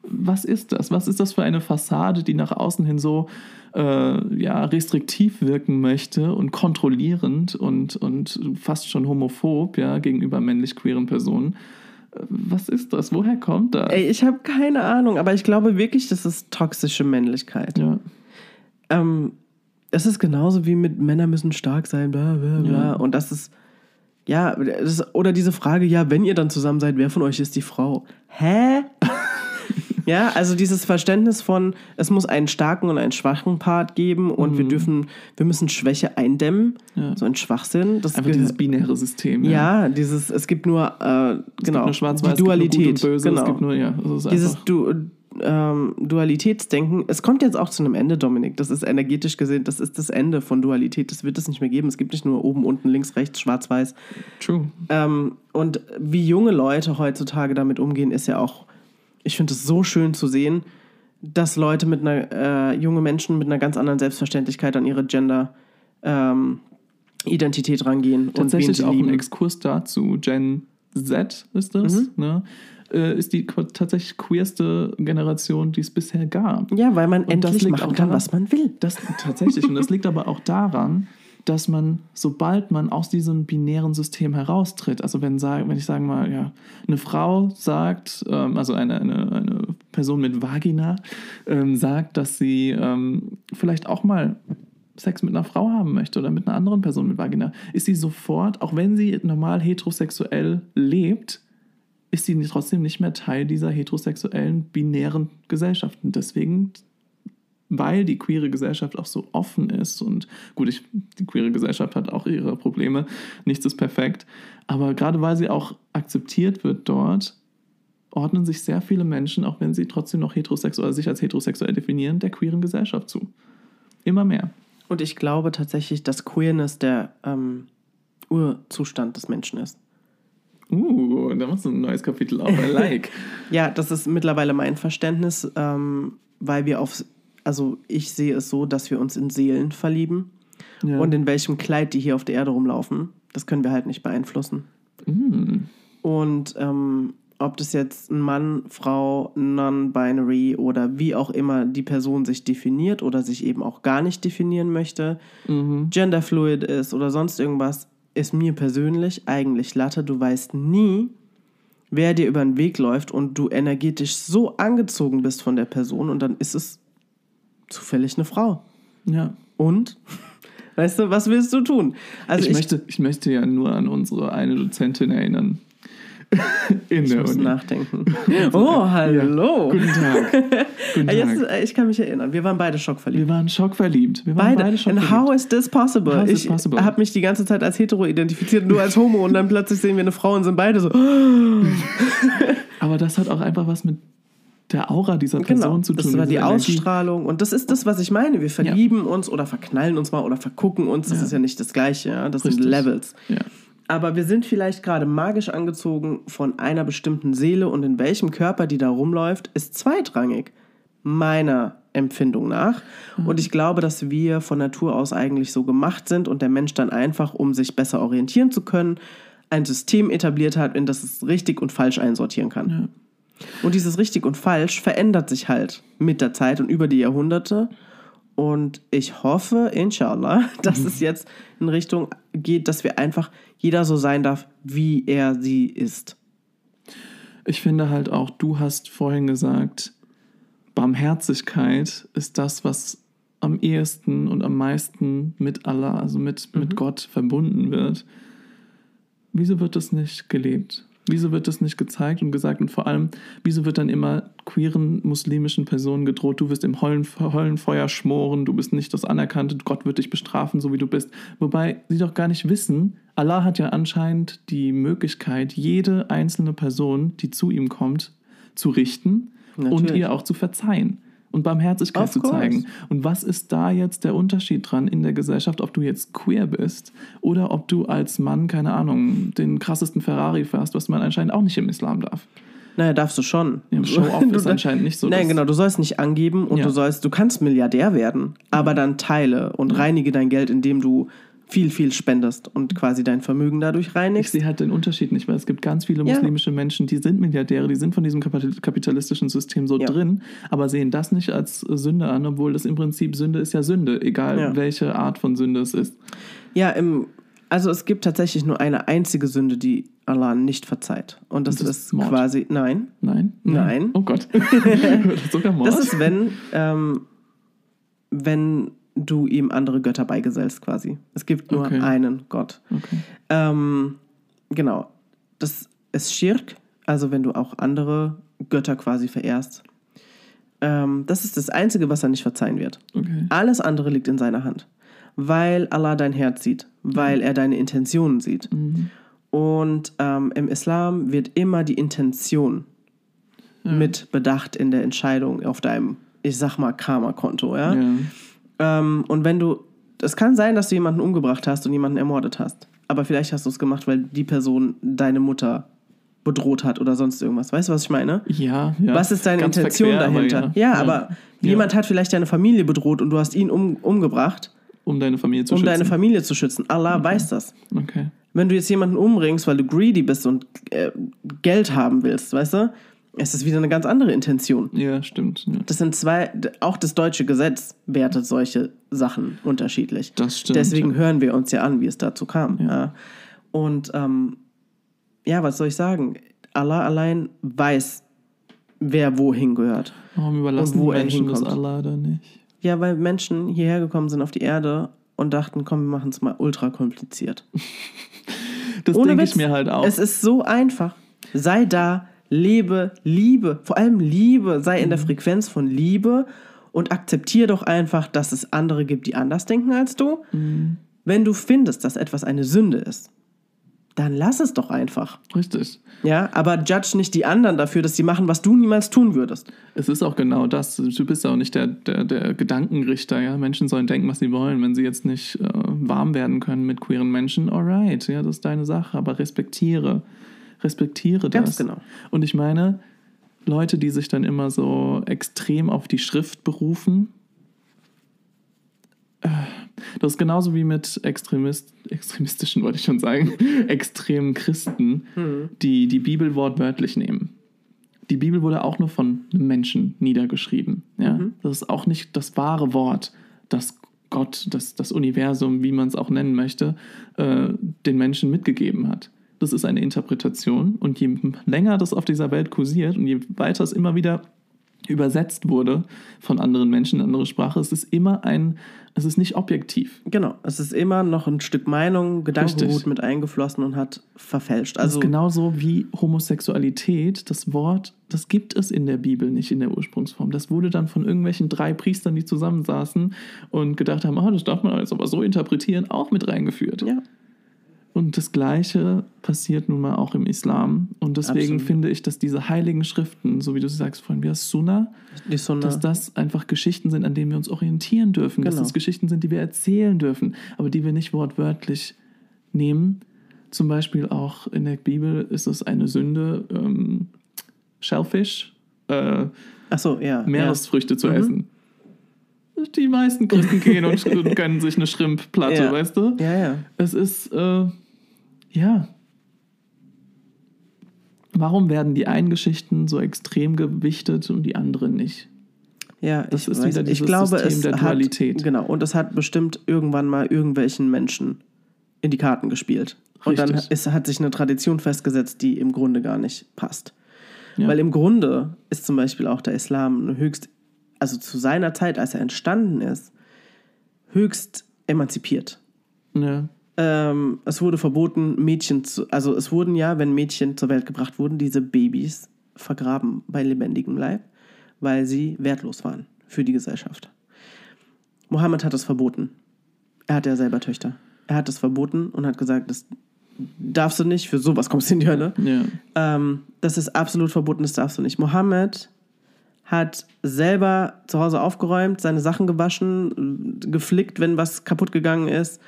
Was ist das? Was ist das für eine Fassade, die nach außen hin so äh, ja, restriktiv wirken möchte und kontrollierend und, und fast schon homophob ja, gegenüber männlich-queeren Personen? Was ist das? Woher kommt das? Ey, ich habe keine Ahnung, aber ich glaube wirklich, das ist toxische Männlichkeit. Ja. Ähm, es ist genauso wie mit Männer müssen stark sein, bla bla bla. Ja. Und das ist, ja, das ist, oder diese Frage, ja, wenn ihr dann zusammen seid, wer von euch ist die Frau? Hä? [laughs] ja, also dieses Verständnis von, es muss einen starken und einen schwachen Part geben und mhm. wir dürfen, wir müssen Schwäche eindämmen, ja. so ein Schwachsinn. Das Einfach dieses binäre System. Ja, ja dieses, es gibt nur, äh, genau, gibt nur die Dualität. Böse, genau. Es gibt nur, ja, dieses du ähm, Dualitätsdenken, es kommt jetzt auch zu einem Ende, Dominik. Das ist energetisch gesehen, das ist das Ende von Dualität. Das wird es nicht mehr geben. Es gibt nicht nur oben, unten, links, rechts, schwarz, weiß. True. Ähm, und wie junge Leute heutzutage damit umgehen, ist ja auch, ich finde es so schön zu sehen, dass Leute mit einer, äh, junge Menschen mit einer ganz anderen Selbstverständlichkeit an ihre Gender ähm, Identität rangehen. Tatsächlich auch lieben. ein Exkurs dazu. Gen Z ist das. Mhm. Ne? Äh, ist die tatsächlich queerste Generation, die es bisher gab. Ja, weil man und endlich machen kann, daran, was man will. Das, tatsächlich. und das liegt aber auch daran, dass man, sobald man aus diesem binären System heraustritt, also wenn, wenn ich sagen mal, ja, eine Frau sagt, ähm, also eine, eine, eine Person mit Vagina ähm, sagt, dass sie ähm, vielleicht auch mal Sex mit einer Frau haben möchte oder mit einer anderen Person mit Vagina, ist sie sofort, auch wenn sie normal heterosexuell lebt, ist sie trotzdem nicht mehr Teil dieser heterosexuellen, binären Gesellschaft. Und deswegen, weil die queere Gesellschaft auch so offen ist und gut, ich, die queere Gesellschaft hat auch ihre Probleme, nichts ist perfekt, aber gerade weil sie auch akzeptiert wird dort, ordnen sich sehr viele Menschen, auch wenn sie trotzdem noch heterosexuell, sich als heterosexuell definieren, der queeren Gesellschaft zu. Immer mehr. Und ich glaube tatsächlich, dass Queerness der ähm, Urzustand des Menschen ist. Uh, da machst du ein neues Kapitel auf. I like. [laughs] ja, das ist mittlerweile mein Verständnis, ähm, weil wir auf, also ich sehe es so, dass wir uns in Seelen verlieben. Ja. Und in welchem Kleid die hier auf der Erde rumlaufen, das können wir halt nicht beeinflussen. Mm. Und ähm, ob das jetzt ein Mann, Frau, Non-Binary oder wie auch immer die Person sich definiert oder sich eben auch gar nicht definieren möchte, mhm. genderfluid ist oder sonst irgendwas, ist mir persönlich eigentlich Latte. Du weißt nie, wer dir über den Weg läuft und du energetisch so angezogen bist von der Person und dann ist es zufällig eine Frau. Ja. Und? [laughs] Weißt du, was willst du tun? Also ich, ich, möchte, ich möchte ja nur an unsere eine Dozentin erinnern. [laughs] In ich der muss Uni. nachdenken. [laughs] Oh, hallo. Ja. Guten Tag. [laughs] Guten Tag. Jetzt, äh, ich kann mich erinnern, wir waren beide schockverliebt. Wir waren schockverliebt. Wir waren beide, beide schockverliebt. And how is this possible? How ich habe mich die ganze Zeit als hetero identifiziert, nur als homo und dann plötzlich sehen wir eine Frau und sind beide so. Aber das hat auch einfach was mit der Aura dieser genau, Person genau, zu tun. Das war die Energie. Ausstrahlung und das ist das, was ich meine. Wir verlieben ja. uns oder verknallen uns mal oder vergucken uns. Das ja. ist ja nicht das Gleiche. Ja? Das Richtig. sind Levels. Ja. Aber wir sind vielleicht gerade magisch angezogen von einer bestimmten Seele und in welchem Körper die da rumläuft, ist zweitrangig. Meiner Empfindung nach. Mhm. Und ich glaube, dass wir von Natur aus eigentlich so gemacht sind und der Mensch dann einfach, um sich besser orientieren zu können, ein System etabliert hat, in das es richtig und falsch einsortieren kann. Ja. Und dieses richtig und falsch verändert sich halt mit der Zeit und über die Jahrhunderte. Und ich hoffe, inshallah, [laughs] dass mhm. es jetzt in Richtung geht, dass wir einfach jeder so sein darf, wie er sie ist. Ich finde halt auch, du hast vorhin gesagt, Barmherzigkeit ist das, was am ehesten und am meisten mit Allah, also mit, mhm. mit Gott verbunden wird. Wieso wird das nicht gelebt? Wieso wird das nicht gezeigt und gesagt? Und vor allem, wieso wird dann immer queeren muslimischen Personen gedroht, du wirst im Höllen, Höllenfeuer schmoren, du bist nicht das Anerkannte, Gott wird dich bestrafen, so wie du bist. Wobei sie doch gar nicht wissen, Allah hat ja anscheinend die Möglichkeit, jede einzelne Person, die zu ihm kommt, zu richten und Natürlich. ihr auch zu verzeihen und Barmherzigkeit Of zu course. zeigen. Und was ist da jetzt der Unterschied dran in der Gesellschaft, ob du jetzt queer bist oder ob du als Mann, keine Ahnung, den krassesten Ferrari fährst, was man anscheinend auch nicht im Islam darf. Naja, darfst du schon. Ja, Show-off [laughs] ist anscheinend nicht so. Nein, genau, du sollst nicht angeben und Ja. du sollst, du kannst Milliardär werden, aber dann teile und reinige dein Geld, indem du viel, viel spendest und quasi dein Vermögen dadurch Ich reinigst. sehe halt den Unterschied nicht, weil es gibt ganz viele Ja. muslimische Menschen, die sind Milliardäre, die sind von diesem kapital- kapitalistischen System so Ja. drin, aber sehen das nicht als Sünde an, obwohl das im Prinzip Sünde ist ja Sünde, egal Ja. welche Art von Sünde es ist. Ja, im, also es gibt tatsächlich nur eine einzige Sünde, die Allah nicht verzeiht. Und das, Das ist ist Mord. quasi, nein, Nein? Nein. Oh Gott. [laughs] Sogar Mord. das ist, wenn, ähm, wenn du ihm andere Götter beigesellst quasi. Es gibt nur Okay. einen Gott. okay. Ähm, genau. Das ist Schirk, also wenn du auch andere Götter quasi verehrst. Ähm, das ist das Einzige, was er nicht verzeihen wird. okay. Alles andere liegt in seiner Hand. Weil Allah dein Herz sieht, weil er deine Intentionen sieht. Mhm. Und ähm, im Islam wird immer die Intention mit bedacht in der Entscheidung auf deinem, ich sag mal, Karma-Konto. Ja? Ja. Ähm, und wenn du, es kann sein, dass du jemanden umgebracht hast und jemanden ermordet hast. Aber vielleicht hast du es gemacht, weil die Person deine Mutter bedroht hat oder sonst irgendwas. Weißt du, was ich meine? Ja, ja. Was ist deine Ganz Intention verquer, aber dahinter? ja, aber Ja. jemand hat vielleicht deine Familie bedroht und du hast ihn um, umgebracht, Um deine Familie zu um schützen. deine Familie zu schützen. Allah weiß das. Okay. Wenn du jetzt jemanden umbringst, weil du greedy bist und äh, Geld haben willst, weißt du, es ist wieder eine ganz andere Intention. Ja, stimmt. Ja. Das sind zwei, auch das deutsche Gesetz wertet solche Sachen unterschiedlich. Das stimmt, Deswegen ja. hören wir uns ja an, wie es dazu kam. Ja. Und ähm, ja, was soll ich sagen? Allah allein weiß, wer wohin gehört. Warum überlassen Und wo Menschen das. Allah da nicht? Ja, weil Menschen hierher gekommen sind auf die Erde und dachten, komm, wir machen es mal ultra kompliziert. [laughs] Das denke ich mir halt auch. Es ist so einfach. Sei da, lebe, liebe, vor allem Liebe, sei in der Mhm. Frequenz von Liebe und akzeptiere doch einfach, dass es andere gibt, die anders denken als du. Mhm. Wenn du findest, dass etwas eine Sünde ist, dann lass es doch einfach. Richtig. Ja, aber judge nicht die anderen dafür, dass sie machen, was du niemals tun würdest. Es ist auch genau das. Du bist auch nicht der, der, der Gedankenrichter. Ja? Menschen sollen denken, was sie wollen. Wenn sie jetzt nicht äh, warm werden können mit queeren Menschen, alright, ja, das ist deine Sache. Aber respektiere. Respektiere das. Ganz genau. Und ich meine, Leute, die sich dann immer so extrem auf die Schrift berufen, äh, das ist genauso wie mit Extremist, extremistischen, wollte ich schon sagen, [laughs] extremen Christen, die die Bibel wortwörtlich nehmen. Die Bibel wurde auch nur von einem Menschen niedergeschrieben. Ja? Das ist auch nicht das wahre Wort, das Gott, das, das Universum, wie man es auch nennen möchte, äh, den Menschen mitgegeben hat. Das ist eine Interpretation und je länger das auf dieser Welt kursiert und je weiter es immer wieder übersetzt wurde von anderen Menschen in andere Sprache, es ist immer ein, es ist nicht objektiv. Genau, es ist immer noch ein Stück Meinung, Gedankengut mit eingeflossen und hat verfälscht. Das Also ist genauso wie Homosexualität, das Wort, das gibt es in der Bibel nicht in der Ursprungsform. Das wurde dann von irgendwelchen drei Priestern, die zusammensaßen und gedacht haben, ah, das darf man jetzt aber so interpretieren, auch mit reingeführt. ja, Und das Gleiche passiert nun mal auch im Islam. Und deswegen Absolut. finde ich, dass diese heiligen Schriften, so wie du sie sagst vorhin, wie das Sunna, die Sunna. dass das einfach Geschichten sind, an denen wir uns orientieren dürfen. Dass Genau. das Geschichten sind, die wir erzählen dürfen, aber die wir nicht wortwörtlich nehmen. Zum Beispiel auch in der Bibel ist es eine Sünde, ähm, Shellfish, äh, so, ja. Meeresfrüchte Mhm. zu essen. Die meisten Christen gehen und, [laughs] und gönnen sich eine Schrimpplatte, Ja. weißt du? Ja, ja. ja. Es ist, äh, ja. Warum werden die einen Geschichten so extrem gewichtet und die anderen nicht? Ja, Das ich ist weiß, wieder ich dieses glaube, System es der hat, Dualität. Genau, und es hat bestimmt irgendwann mal irgendwelchen Menschen in die Karten gespielt. Und dann ist, hat sich eine Tradition festgesetzt, die im Grunde gar nicht passt. Ja. Weil im Grunde ist zum Beispiel auch der Islam höchst, also zu seiner Zeit, als er entstanden ist, höchst emanzipiert. Ja. Ähm, es wurde verboten, Mädchen zu, also es wurden ja, wenn Mädchen zur Welt gebracht wurden, diese Babys vergraben bei lebendigem Leib, weil sie wertlos waren für die Gesellschaft. Mohammed hat das verboten. Er hat ja selber Töchter. Er hat das verboten und hat gesagt, das darfst du nicht, für sowas kommst du in die Hölle. Ja. Ähm, das ist absolut verboten, das darfst du nicht. Mohammed hat selber zu Hause aufgeräumt, seine Sachen gewaschen, geflickt, wenn was kaputt gegangen ist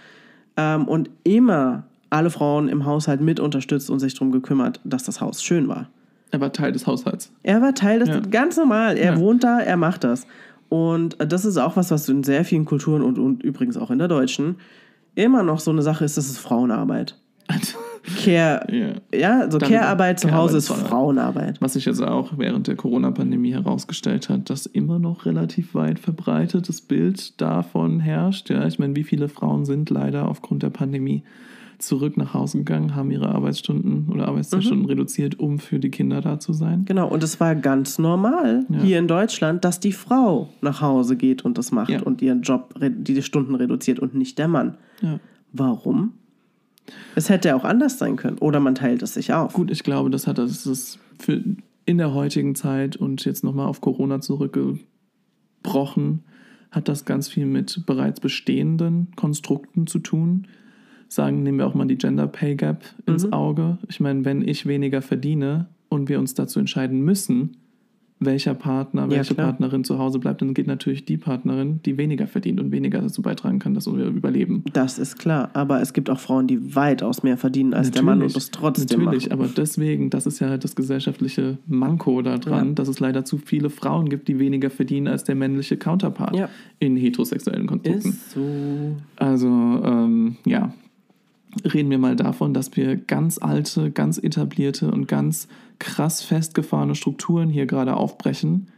ähm, und immer alle Frauen im Haushalt mit unterstützt und sich darum gekümmert, dass das Haus schön war. Er war Teil des Haushalts. Er war Teil des, Ja. ganz normal, er Ja. wohnt da, er macht das. Und das ist auch was, was in sehr vielen Kulturen und, und übrigens auch in der deutschen immer noch so eine Sache ist, das ist Frauenarbeit. [laughs] Care, ja. ja, so Care-Arbeit zu Hause ist Frauenarbeit. Was sich jetzt auch während der Corona-Pandemie herausgestellt hat, dass immer noch relativ weit verbreitetes Bild davon herrscht. Ja, ich meine, wie viele Frauen sind leider aufgrund der Pandemie zurück nach Hause gegangen, haben ihre Arbeitsstunden oder Arbeitszeitstunden Mhm. reduziert, um für die Kinder da zu sein. Genau, und es war ganz normal Ja. hier in Deutschland, dass die Frau nach Hause geht und das macht Ja. und ihren Job, die Stunden reduziert und nicht der Mann. Ja. Warum? Es hätte auch anders sein können. Oder man teilt es sich auf. Gut, ich glaube, das hat das ist für in der heutigen Zeit und jetzt nochmal auf Corona zurückgebrochen, hat das ganz viel mit bereits bestehenden Konstrukten zu tun. Sagen, nehmen wir auch mal die Gender Pay Gap ins Auge. Ich meine, wenn ich weniger verdiene und wir uns dazu entscheiden müssen, welcher Partner, welche klar. Partnerin zu Hause bleibt, dann geht natürlich die Partnerin, die weniger verdient und weniger dazu beitragen kann, dass wir überleben. Das ist klar. Aber es gibt auch Frauen, die weitaus mehr verdienen als der Mann und das trotzdem Natürlich, machen. aber deswegen, das ist ja halt das gesellschaftliche Manko daran, Ja. dass es leider zu viele Frauen gibt, die weniger verdienen als der männliche Counterpart Ja. in heterosexuellen Konstrukten. Ist so. Also, ähm, ja, reden wir mal davon, dass wir ganz alte, ganz etablierte und ganz krass festgefahrene Strukturen hier gerade aufbrechen,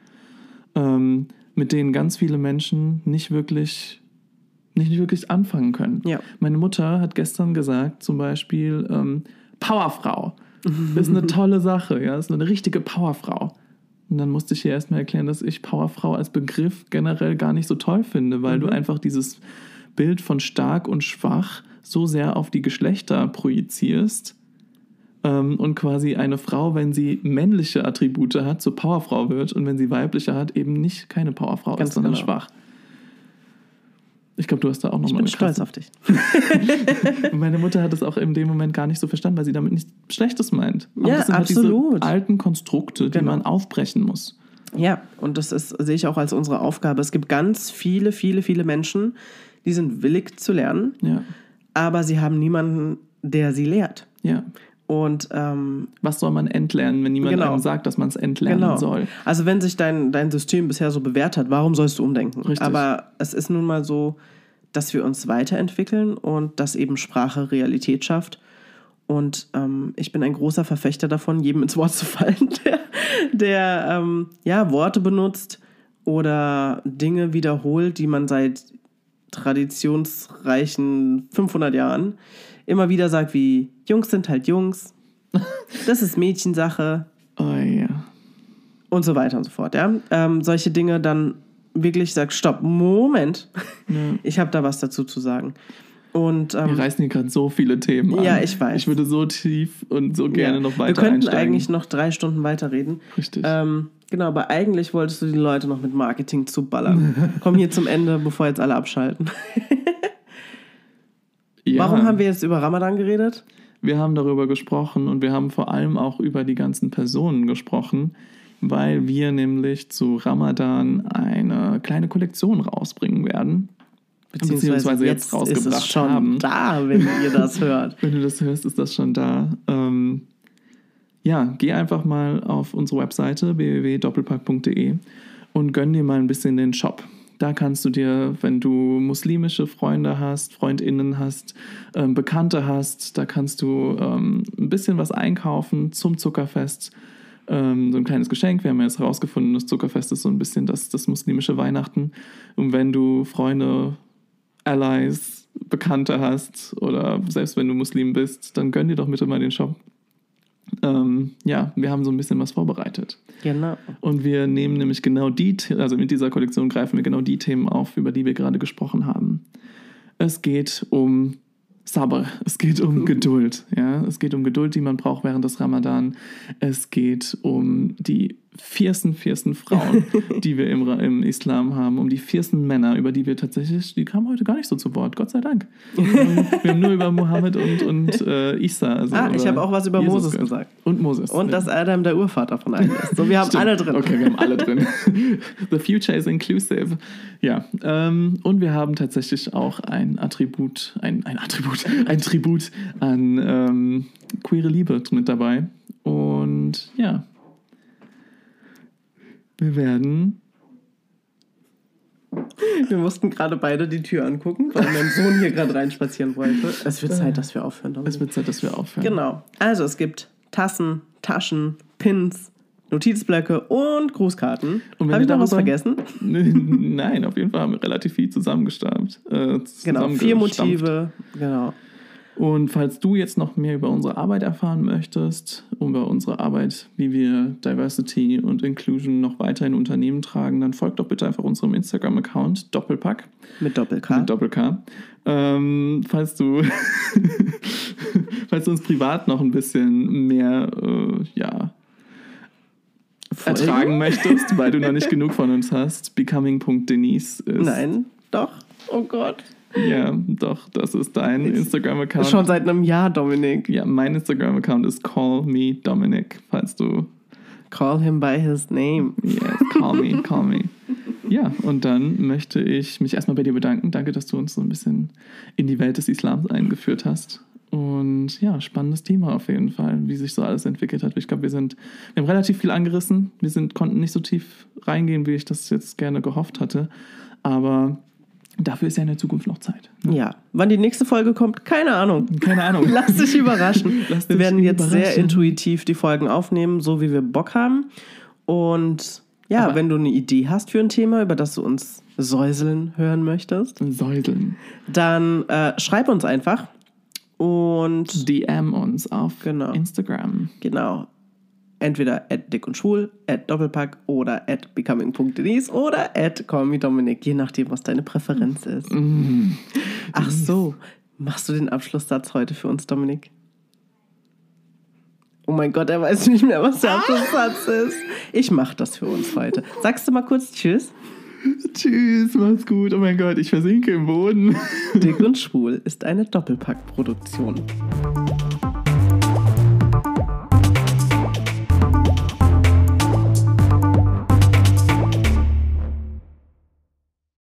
ähm, mit denen ganz viele Menschen nicht wirklich, nicht wirklich anfangen können. Ja. Meine Mutter hat gestern gesagt, zum Beispiel, ähm, Powerfrau. [laughs] Ist eine tolle Sache, ja, ist eine richtige Powerfrau. Und dann musste ich ihr erstmal erklären, dass ich Powerfrau als Begriff generell gar nicht so toll finde, weil du einfach dieses Bild von stark und schwach so sehr auf die Geschlechter projizierst ähm, und quasi eine Frau, wenn sie männliche Attribute hat, zur Powerfrau wird und wenn sie weibliche hat, eben nicht keine Powerfrau Ganz ist, sondern genau. schwach. Ich glaube, du hast da auch Ich nochmal bin eine stolz auf dich. [laughs] meine Mutter hat es auch in dem Moment gar nicht so verstanden, weil sie damit nichts Schlechtes meint. Ja, das sind halt absolut. diese alten Konstrukte, die Genau. man aufbrechen muss. Ja, und das ist, sehe ich auch als unsere Aufgabe. Es gibt ganz viele, viele, viele Menschen, die sind willig zu lernen, Ja, aber sie haben niemanden, der sie lehrt. ja. Und ähm, Was soll man entlernen, wenn niemand Genau. einem sagt, dass man es entlernen genau. soll? Also wenn sich dein, dein System bisher so bewährt hat, warum sollst du umdenken? Richtig. Aber es ist nun mal so, dass wir uns weiterentwickeln und dass eben Sprache Realität schafft. Und ähm, ich bin ein großer Verfechter davon, jedem ins Wort zu fallen, [laughs] der, der ähm, ja, Worte benutzt oder Dinge wiederholt, die man seit traditionsreichen 500 Jahren immer wieder sagt, wie Jungs sind halt Jungs, das ist Mädchensache, [laughs] Oh ja. und so weiter und so fort. Ja? Ähm, solche Dinge dann wirklich sagt, stopp, Moment, [laughs] ich habe da was dazu zu sagen. Und ähm, Wir reißen hier gerade so viele Themen an. Ja, ich weiß. Ich würde so tief und so gerne ja, noch wir weiter könnten einsteigen. eigentlich noch drei Stunden weiterreden. Richtig. Ähm, genau, aber eigentlich wolltest du die Leute noch mit Marketing zuballern. [laughs] Komm hier zum Ende, bevor jetzt alle abschalten. [laughs] ja, Warum haben wir jetzt über Ramadan geredet? Wir haben darüber gesprochen und wir haben vor allem auch über die ganzen Personen gesprochen, weil wir nämlich zu Ramadan eine kleine Kollektion rausbringen werden. Beziehungsweise jetzt ist rausgebracht es schon haben. da, wenn ihr das [laughs] hört. Wenn du das hörst, ist das schon da. Ähm, ja, geh einfach mal auf unsere Webseite www.doppelpack.de und gönn dir mal ein bisschen den Shop. Da kannst du dir, wenn du muslimische Freunde hast, Freundinnen hast, ähm, Bekannte hast, da kannst du ähm, ein bisschen was einkaufen zum Zuckerfest. Ähm, so ein kleines Geschenk. Wir haben ja jetzt herausgefunden, das Zuckerfest ist so ein bisschen das, das muslimische Weihnachten. Und wenn du Freunde, Allies, Bekannte hast oder selbst wenn du Muslim bist, dann gönn dir doch bitte mal den Shop. Ähm, ja, wir haben so ein bisschen was vorbereitet. Genau. Und wir nehmen nämlich genau die, also mit dieser Kollektion greifen wir genau die Themen auf, über die wir gerade gesprochen haben. Es geht um Sabr, es geht um [laughs] Geduld. Ja? Es geht um Geduld, die man braucht während des Ramadan. Es geht um die viersten, viersten Frauen, [laughs] die wir im, im Islam haben, um die viersten Männer, über die wir tatsächlich, die kamen heute gar nicht so zu Wort, Gott sei Dank. Wir haben, [laughs] nur über Mohammed und, und äh, Isa. Also ah, ich habe auch was über Jesus Moses gehört. gesagt. Und Moses. Und dass Adam der Urvater von allen ist. So, wir haben Stimmt. alle drin. Okay, wir haben alle drin. [laughs] The future is inclusive. Ja, ähm, und wir haben tatsächlich auch ein Attribut, ein, ein Attribut, ein Tribut an ähm, queere Liebe mit dabei. Und ja, wir werden. Wir mussten gerade beide die Tür angucken, weil mein Sohn hier gerade reinspazieren wollte. Es wird Zeit, dass wir aufhören. Dominik. Es wird Zeit, dass wir aufhören. Genau. Also es gibt Tassen, Taschen, Pins, Notizblöcke und Grußkarten. Und Habe ich noch was vergessen? [laughs] Nein, auf jeden Fall haben wir relativ viel zusammengestampft. Äh, Genau, vier. Motive. Genau. Und falls du jetzt noch mehr über unsere Arbeit erfahren möchtest, über unsere Arbeit, wie wir Diversity und Inclusion noch weiter in Unternehmen tragen, dann folg doch bitte einfach unserem Instagram-Account Doppelpack Mit Doppel-K. mit Doppel-K. Ähm, falls du [laughs] falls du uns privat noch ein bisschen mehr äh, ja, Folgen? ertragen möchtest, weil du noch nicht [laughs] genug von uns hast, becoming.denise ist Nein, doch. Oh Gott. Ja, doch, das ist dein Instagram-Account. Schon seit einem Jahr, Dominik. Ja, mein Instagram-Account ist Call Me Dominic, falls du. Call him by his name. Yes, call me, call me. Ja, und dann möchte ich mich erstmal bei dir bedanken. Danke, dass du uns so ein bisschen in die Welt des Islams eingeführt hast. Und ja, spannendes Thema auf jeden Fall, wie sich so alles entwickelt hat. Ich glaube, wir sind, wir haben relativ viel angerissen. Wir sind, konnten nicht so tief reingehen, wie ich das jetzt gerne gehofft hatte. Aber dafür ist ja in der Zukunft noch Zeit. Ja. Wann die nächste Folge kommt, keine Ahnung. Keine Ahnung. [laughs] Lass dich überraschen. [laughs] Lass wir werden jetzt sehr intuitiv die Folgen aufnehmen, so wie wir Bock haben. Und ja, Aber- wenn du eine Idee hast für ein Thema, über das du uns säuseln hören möchtest, Säuseln. dann äh, schreib uns einfach. Und DM uns auf Genau. Instagram. genau, entweder at dick und schwul, at doppelpack oder at becoming.denise oder at callmedominic, je nachdem, was deine Präferenz ist. Mm. Ach so, machst du den Abschlusssatz heute für uns, Dominik? Oh mein Gott, er weiß nicht mehr, was der Abschlusssatz ist. Ich mach das für uns heute. Sagst du mal kurz Tschüss? Tschüss, mach's gut. Oh mein Gott, ich versinke im Boden. Dick und Schwul ist eine Doppelpack-Produktion.